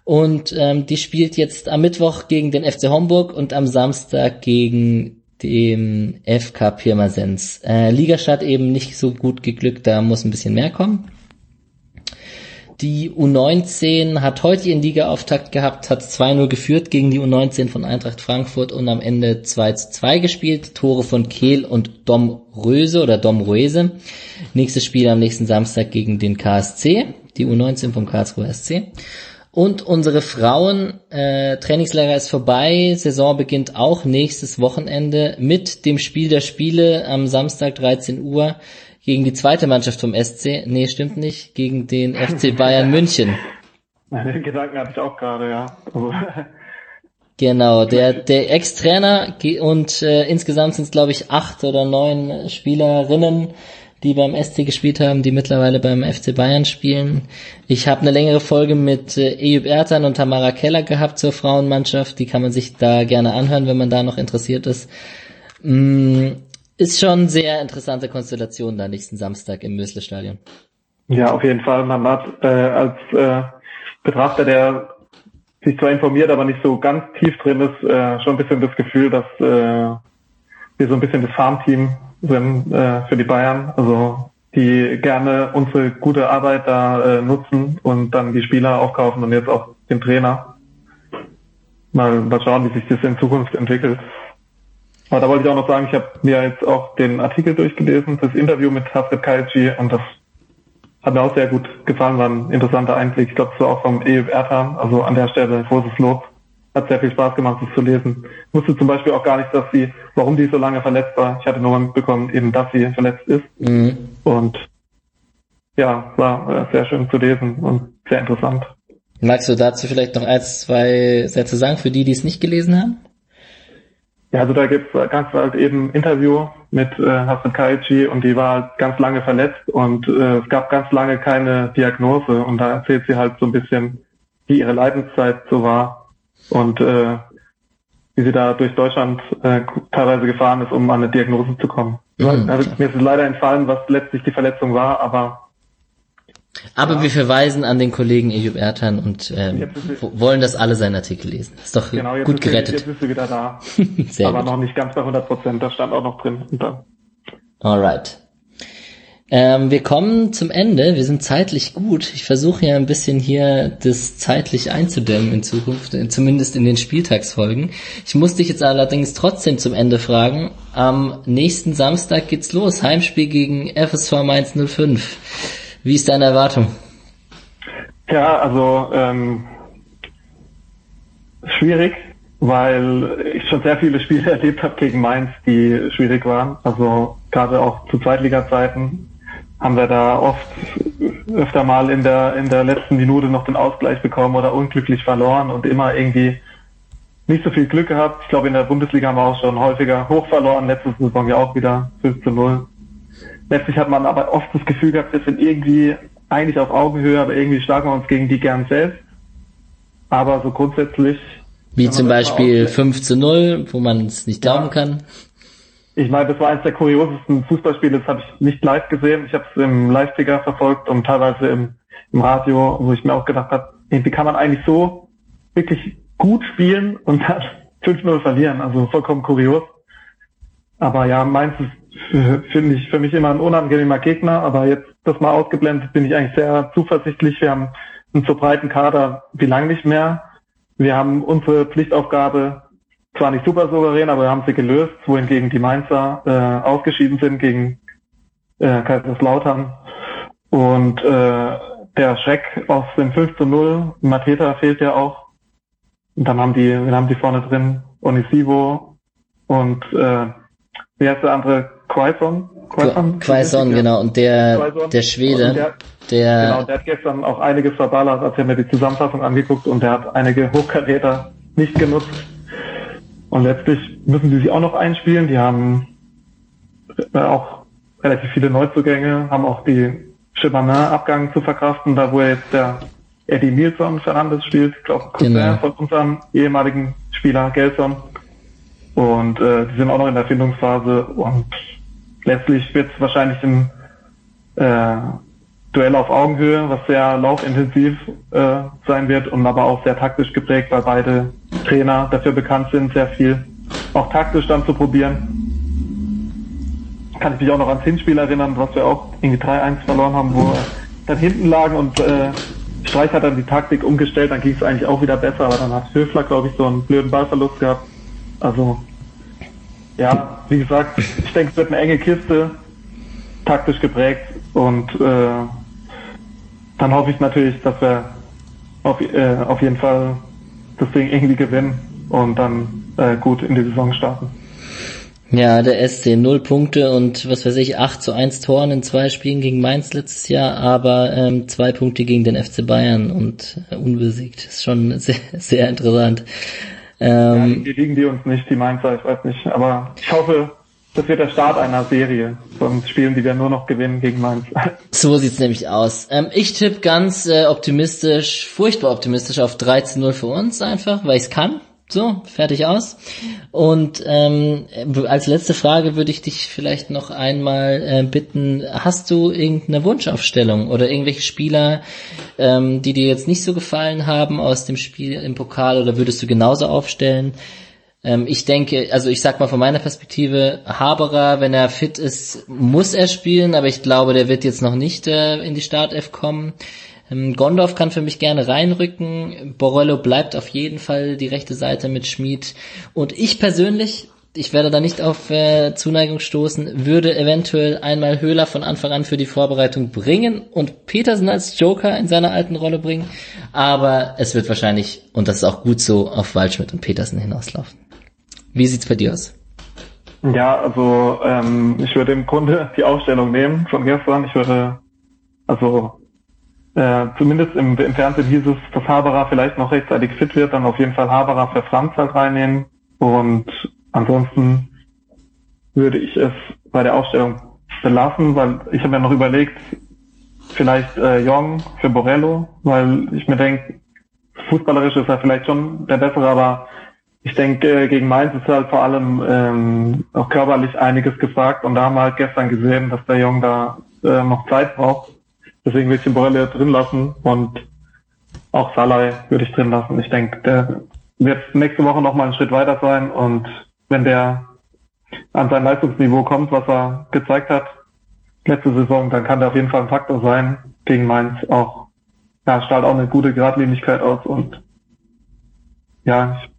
Und ähm, die spielt jetzt am Mittwoch gegen den FC Homburg und am Samstag gegen dem FK Pirmasens. Äh, Ligastart eben nicht so gut geglückt, da muss ein bisschen mehr kommen. Die U19 hat heute ihren Ligaauftakt gehabt, hat 2-0 geführt gegen die U19 von Eintracht Frankfurt und am Ende 2-2 gespielt. Tore von Kehl und Dom Röse oder Dom Röse. Nächstes Spiel am nächsten Samstag gegen den KSC, die U19 vom Karlsruher SC. Und unsere Frauen, äh, Trainingslager ist vorbei, Saison beginnt auch nächstes Wochenende mit dem Spiel der Spiele am Samstag 13 Uhr gegen die zweite Mannschaft vom SC. Nee, stimmt nicht, gegen den FC [laughs] Bayern München. Den Gedanken hatte ich auch gerade, ja. [laughs] Genau, der, der Ex-Trainer und äh, insgesamt sind es, glaube ich, acht oder neun Spielerinnen die beim SC gespielt haben, die mittlerweile beim FC Bayern spielen. Ich habe eine längere Folge mit äh, Eyüp Ertan und Tamara Keller gehabt zur Frauenmannschaft. Die kann man sich da gerne anhören, wenn man da noch interessiert ist. Mm, ist schon sehr interessante Konstellation da nächsten Samstag im Mösle-Stadion. Ja, auf jeden Fall. Man hat äh, als äh, Betrachter, der sich zwar informiert, aber nicht so ganz tief drin ist, äh, schon ein bisschen das Gefühl, dass äh, wir so ein bisschen das Farmteam sind äh, für die Bayern, also die gerne unsere gute Arbeit da äh, nutzen und dann die Spieler aufkaufen und jetzt auch den Trainer. Mal, mal schauen, wie sich das in Zukunft entwickelt. Aber da wollte ich auch noch sagen, ich habe mir jetzt auch den Artikel durchgelesen, das Interview mit Hafred Kalci und das hat mir auch sehr gut gefallen, war ein interessanter Einblick. Ich glaube, es war auch vom EF Ertan, also an der Stelle großes Lob hat sehr viel Spaß gemacht, das zu lesen. Ich wusste zum Beispiel auch gar nicht, dass sie, warum die so lange verletzt war. Ich hatte nur mal mitbekommen, eben, dass sie verletzt ist. Mhm. Und ja, war sehr schön zu lesen und sehr interessant. Magst du dazu vielleicht noch ein, zwei Sätze sagen für die, die es nicht gelesen haben? Ja, also da gibt's ganz halt eben ein Interview mit äh, Hassan Kaichi und die war ganz lange verletzt und äh, es gab ganz lange keine Diagnose und da erzählt sie halt so ein bisschen, wie ihre Leidenszeit so war und äh, wie sie da durch Deutschland äh, teilweise gefahren ist, um an eine Diagnose zu kommen. Mhm. Also, mir ist leider entfallen, was letztlich die Verletzung war, aber aber ja. wir verweisen an den Kollegen Ejub Ertan und ähm, wollen, dass alle seinen Artikel lesen. Ist doch genau, gut gerettet. Jetzt bist du wieder da. [laughs] Sehr aber gut. noch nicht ganz bei 100 Prozent. Das stand auch noch drin. Und dann. Alright. Ähm, wir kommen zum Ende. Wir sind zeitlich gut. Ich versuche ja ein bisschen hier das zeitlich einzudämmen in Zukunft, zumindest in den Spieltagsfolgen. Ich muss dich jetzt allerdings trotzdem zum Ende fragen. Am nächsten Samstag geht's los. Heimspiel gegen FSV Mainz 05. Wie ist deine Erwartung? Ja, also ähm, schwierig, weil ich schon sehr viele Spiele [laughs] erlebt habe gegen Mainz, die schwierig waren. Also gerade auch zu Zweitliga-Zeiten haben wir da oft öfter mal in der, in der letzten Minute noch den Ausgleich bekommen oder unglücklich verloren und immer irgendwie nicht so viel Glück gehabt. Ich glaube, in der Bundesliga haben wir auch schon häufiger hoch verloren. Letzte Saison ja auch wieder 5 zu 0. Letztlich hat man aber oft das Gefühl gehabt, wir sind irgendwie eigentlich auf Augenhöhe, aber irgendwie schlagen wir uns gegen die gern selbst. Aber so grundsätzlich. Wie zum Beispiel 5 zu 0, wo man es nicht glauben ja. kann. Ich meine, das war eines der kuriosesten Fußballspiele, das habe ich nicht live gesehen. Ich habe es im Live-Ticker verfolgt und teilweise im, im Radio, wo ich mir auch gedacht habe, wie kann man eigentlich so wirklich gut spielen und dann [laughs] 5-0 verlieren? Also vollkommen kurios. Aber ja, Mainz ist, finde ich, für mich immer ein unangenehmer Gegner. Aber jetzt das mal ausgeblendet, bin ich eigentlich sehr zuversichtlich. Wir haben einen so breiten Kader wie lang nicht mehr. Wir haben unsere Pflichtaufgabe zwar nicht super souverän, aber wir haben sie gelöst, wohingegen die Mainzer äh, ausgeschieden sind gegen äh, Kaiserslautern. Und äh, der Schreck aus dem 5 zu 0, Mateta fehlt ja auch. Und dann haben die, wir haben die vorne drin, Onisivo und äh, wie heißt der andere? Quaison? Quaison, Quaison genau. Und der, Quaison. der Schwede, der, der, genau, der hat gestern auch einiges verballert, als er mir die Zusammenfassung angeguckt und der hat einige Hochkaräter nicht genutzt. Und letztlich müssen sie sich auch noch einspielen. Die haben äh, auch relativ viele Neuzugänge, haben auch die Chebanin-Abgang zu verkraften, da wo er jetzt der Eddie Nilsson Fernandes spielt, ich glaube Cousin genau. von unserem ehemaligen Spieler Gelson. Und äh, die sind auch noch in der Findungsphase und letztlich wird es wahrscheinlich ein äh, Duell auf Augenhöhe, was sehr laufintensiv äh, sein wird und aber auch sehr taktisch geprägt, weil beide Trainer dafür bekannt sind, sehr viel auch taktisch dann zu probieren. Kann ich mich auch noch ans Hinspiel erinnern, was wir auch irgendwie 3-1 verloren haben, wo dann hinten lagen und äh, Streich hat dann die Taktik umgestellt, dann ging es eigentlich auch wieder besser, aber dann hat Höfler, glaube ich, so einen blöden Ballverlust gehabt. Also, ja, wie gesagt, ich denke, es wird eine enge Kiste, taktisch geprägt und äh, dann hoffe ich natürlich, dass wir auf, äh, auf jeden Fall das Ding irgendwie gewinnen und dann äh, gut in die Saison starten. Ja, der SC null Punkte und was weiß ich, 8 zu 1 Toren in zwei Spielen gegen Mainz letztes Jahr, aber ähm, zwei Punkte gegen den FC Bayern und äh, unbesiegt. Ist schon sehr, sehr interessant. Ähm, ja, die liegen die uns nicht, die Mainzer, ich weiß nicht. Aber ich hoffe, das wird der Start einer Serie von Spielen, die wir nur noch gewinnen gegen Mainz. [laughs] So sieht's nämlich aus. Ähm, ich tippe ganz äh, optimistisch, furchtbar optimistisch auf 13-0 für uns einfach, weil ich's kann. So, fertig aus. Und ähm, als letzte Frage würde ich dich vielleicht noch einmal äh, bitten, hast du irgendeine Wunschaufstellung oder irgendwelche Spieler, ähm, die dir jetzt nicht so gefallen haben aus dem Spiel im Pokal oder würdest du genauso aufstellen? Ähm, ich denke, also ich sag mal von meiner Perspektive, Haberer, wenn er fit ist, muss er spielen, aber ich glaube, der wird jetzt noch nicht äh, in die Startelf kommen. Ähm, Gondorf kann für mich gerne reinrücken. Borello bleibt auf jeden Fall die rechte Seite mit Schmid. Und ich persönlich, ich werde da nicht auf äh, Zuneigung stoßen, würde eventuell einmal Höhler von Anfang an für die Vorbereitung bringen und Petersen als Joker in seiner alten Rolle bringen. Aber es wird wahrscheinlich, und das ist auch gut so, auf Waldschmidt und Petersen hinauslaufen. Wie sieht's bei dir aus? Ja, also ähm, ich würde im Grunde [laughs] die Aufstellung nehmen von gestern. Ich würde, also äh, zumindest im, im Fernsehen hieß es, dass Haberer vielleicht noch rechtzeitig fit wird, dann auf jeden Fall Haberer für Franz halt reinnehmen. Und ansonsten würde ich es bei der Aufstellung belassen, weil ich habe mir noch überlegt, vielleicht äh, Jong für Borello, weil ich mir denke, fußballerisch ist er vielleicht schon der bessere, aber ich denke, gegen Mainz ist halt vor allem ähm, auch körperlich einiges gefragt und da haben wir halt gestern gesehen, dass der Jung da äh, noch Zeit braucht. Deswegen will ich den Borrelli drin lassen und auch Salai würde ich drin lassen. Ich denke, der wird nächste Woche nochmal einen Schritt weiter sein und wenn der an sein Leistungsniveau kommt, was er gezeigt hat letzte Saison, dann kann der auf jeden Fall ein Faktor sein gegen Mainz auch. Ja, strahlt auch eine gute Gradlinigkeit aus und ja, ich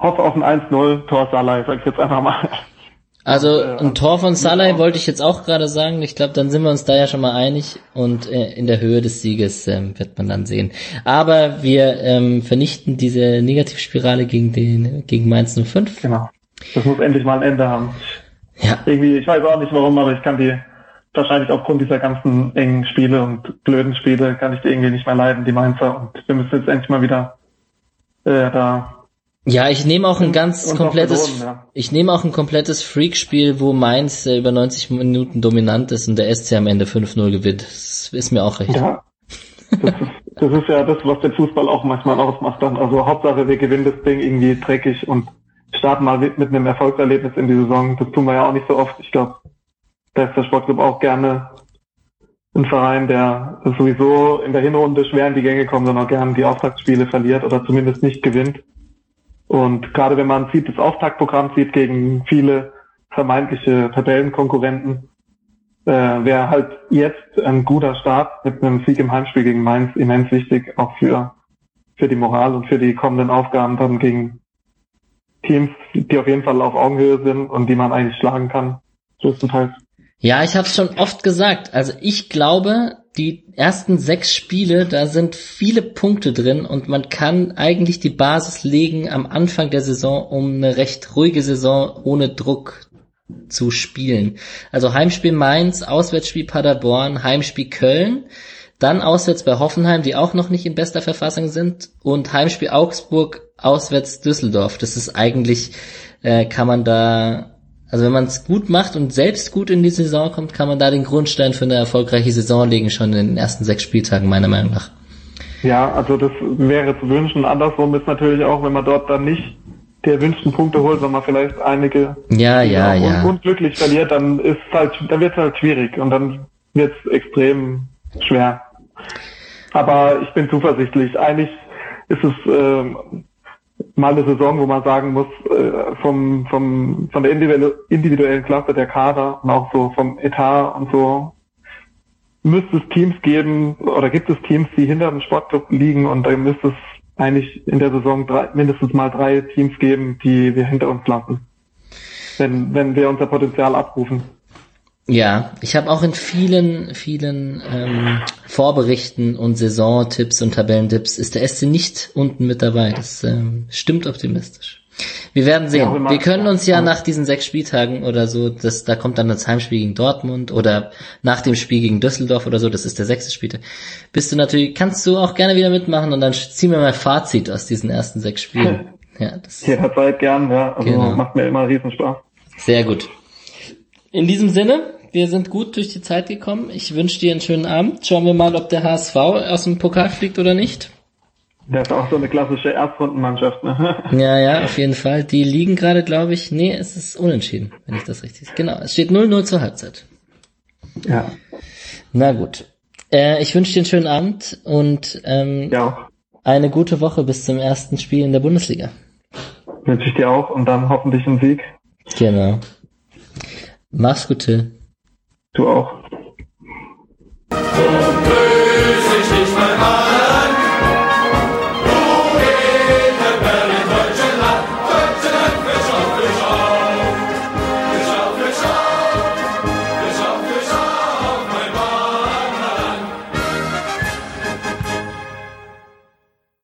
hoffe auf ein 1-0 Tor Salai, sag ich jetzt einfach mal. Also ein Tor von Salai wollte ich jetzt auch gerade sagen. Ich glaube, dann sind wir uns da ja schon mal einig und äh, in der Höhe des Sieges ähm, wird man dann sehen. Aber wir ähm, vernichten diese Negativspirale gegen den gegen Mainz 05. Genau. Das muss endlich mal ein Ende haben. Ja. Irgendwie, ich weiß auch nicht warum, aber ich kann die wahrscheinlich aufgrund dieser ganzen engen Spiele und blöden Spiele kann ich die irgendwie nicht mehr leiden, die Mainzer. Und wir müssen jetzt endlich mal wieder äh, da ja, ich nehme auch ein ganz komplettes, verloren, ja. ich nehme auch ein komplettes Freak-Spiel, wo Mainz äh, über 90 Minuten dominant ist und der SC am Ende 5-0 gewinnt. Das ist mir auch recht. Ja. Das ist ja das, was den Fußball auch manchmal ausmacht dann. Also Hauptsache, wir gewinnen das Ding irgendwie dreckig und starten mal mit, mit einem Erfolgserlebnis in die Saison. Das tun wir ja auch nicht so oft. Ich glaube, da ist der Sportclub auch gerne ein Verein, der sowieso in der Hinrunde schwer in die Gänge kommt, sondern auch gerne die Auftaktspiele verliert oder zumindest nicht gewinnt. Und gerade wenn man sieht, das Auftaktprogramm sieht gegen viele vermeintliche Tabellenkonkurrenten, äh, wäre halt jetzt ein guter Start mit einem Sieg im Heimspiel gegen Mainz immens wichtig, auch für, für die Moral und für die kommenden Aufgaben dann gegen Teams, die auf jeden Fall auf Augenhöhe sind und die man eigentlich schlagen kann, größtenteils. Ja, ich habe es schon oft gesagt. Also ich glaube, die ersten sechs Spiele, da sind viele Punkte drin und man kann eigentlich die Basis legen am Anfang der Saison, um eine recht ruhige Saison ohne Druck zu spielen. Also Heimspiel Mainz, Auswärtsspiel Paderborn, Heimspiel Köln, dann auswärts bei Hoffenheim, die auch noch nicht in bester Verfassung sind und Heimspiel Augsburg, auswärts Düsseldorf. Das ist eigentlich, äh, kann man da also wenn man es gut macht und selbst gut in die Saison kommt, kann man da den Grundstein für eine erfolgreiche Saison legen, schon in den ersten sechs Spieltagen, meiner Meinung nach. Ja, also das wäre zu wünschen. Andersrum ist natürlich auch, wenn man dort dann nicht die erwünschten Punkte holt, wenn man vielleicht einige ja, ja, ja. unglücklich verliert, dann ist halt, dann wird es halt schwierig und dann wird es extrem schwer. Aber ich bin zuversichtlich. Eigentlich ist es äh, mal eine Saison, wo man sagen muss, äh, vom, vom, von der individuellen Klasse der Kader und auch so vom Etat und so, müsste es Teams geben oder gibt es Teams, die hinter dem Sportclub liegen und da müsste es eigentlich in der Saison drei, mindestens mal drei Teams geben, die wir hinter uns lassen, wenn, wenn wir unser Potenzial abrufen. Ja, ich habe auch in vielen, vielen ähm, Vorberichten und Saisontipps und Tabellentipps ist der SC nicht unten mit dabei. Das ähm, stimmt optimistisch. Wir werden sehen. Ja, wir können uns ja nach diesen sechs Spieltagen oder so, das, da kommt dann das Heimspiel gegen Dortmund oder nach dem Spiel gegen Düsseldorf oder so, das ist der sechste Spieltag. Bist du natürlich, kannst du auch gerne wieder mitmachen und dann ziehen wir mal Fazit aus diesen ersten sechs Spielen. [laughs] Ja, das Jederzeit gern, ja. Also genau. macht mir immer riesen Spaß. Sehr gut. In diesem Sinne, wir sind gut durch die Zeit gekommen. Ich wünsche dir einen schönen Abend. Schauen wir mal, ob der HSV aus dem Pokal fliegt oder nicht. Der ist auch so eine klassische Erstrundenmannschaft. Ne? [laughs] Ja, ja, auf jeden Fall. Die liegen gerade, glaube ich, nee, es ist unentschieden, wenn ich das richtig. Genau, es steht 0-0 zur Halbzeit. Ja. Na gut. Äh, ich wünsche dir einen schönen Abend und ähm, ja. eine gute Woche bis zum ersten Spiel in der Bundesliga. Wünsche ich dir auch und dann hoffentlich einen Sieg. Genau. Mach's gut, Till. Du auch.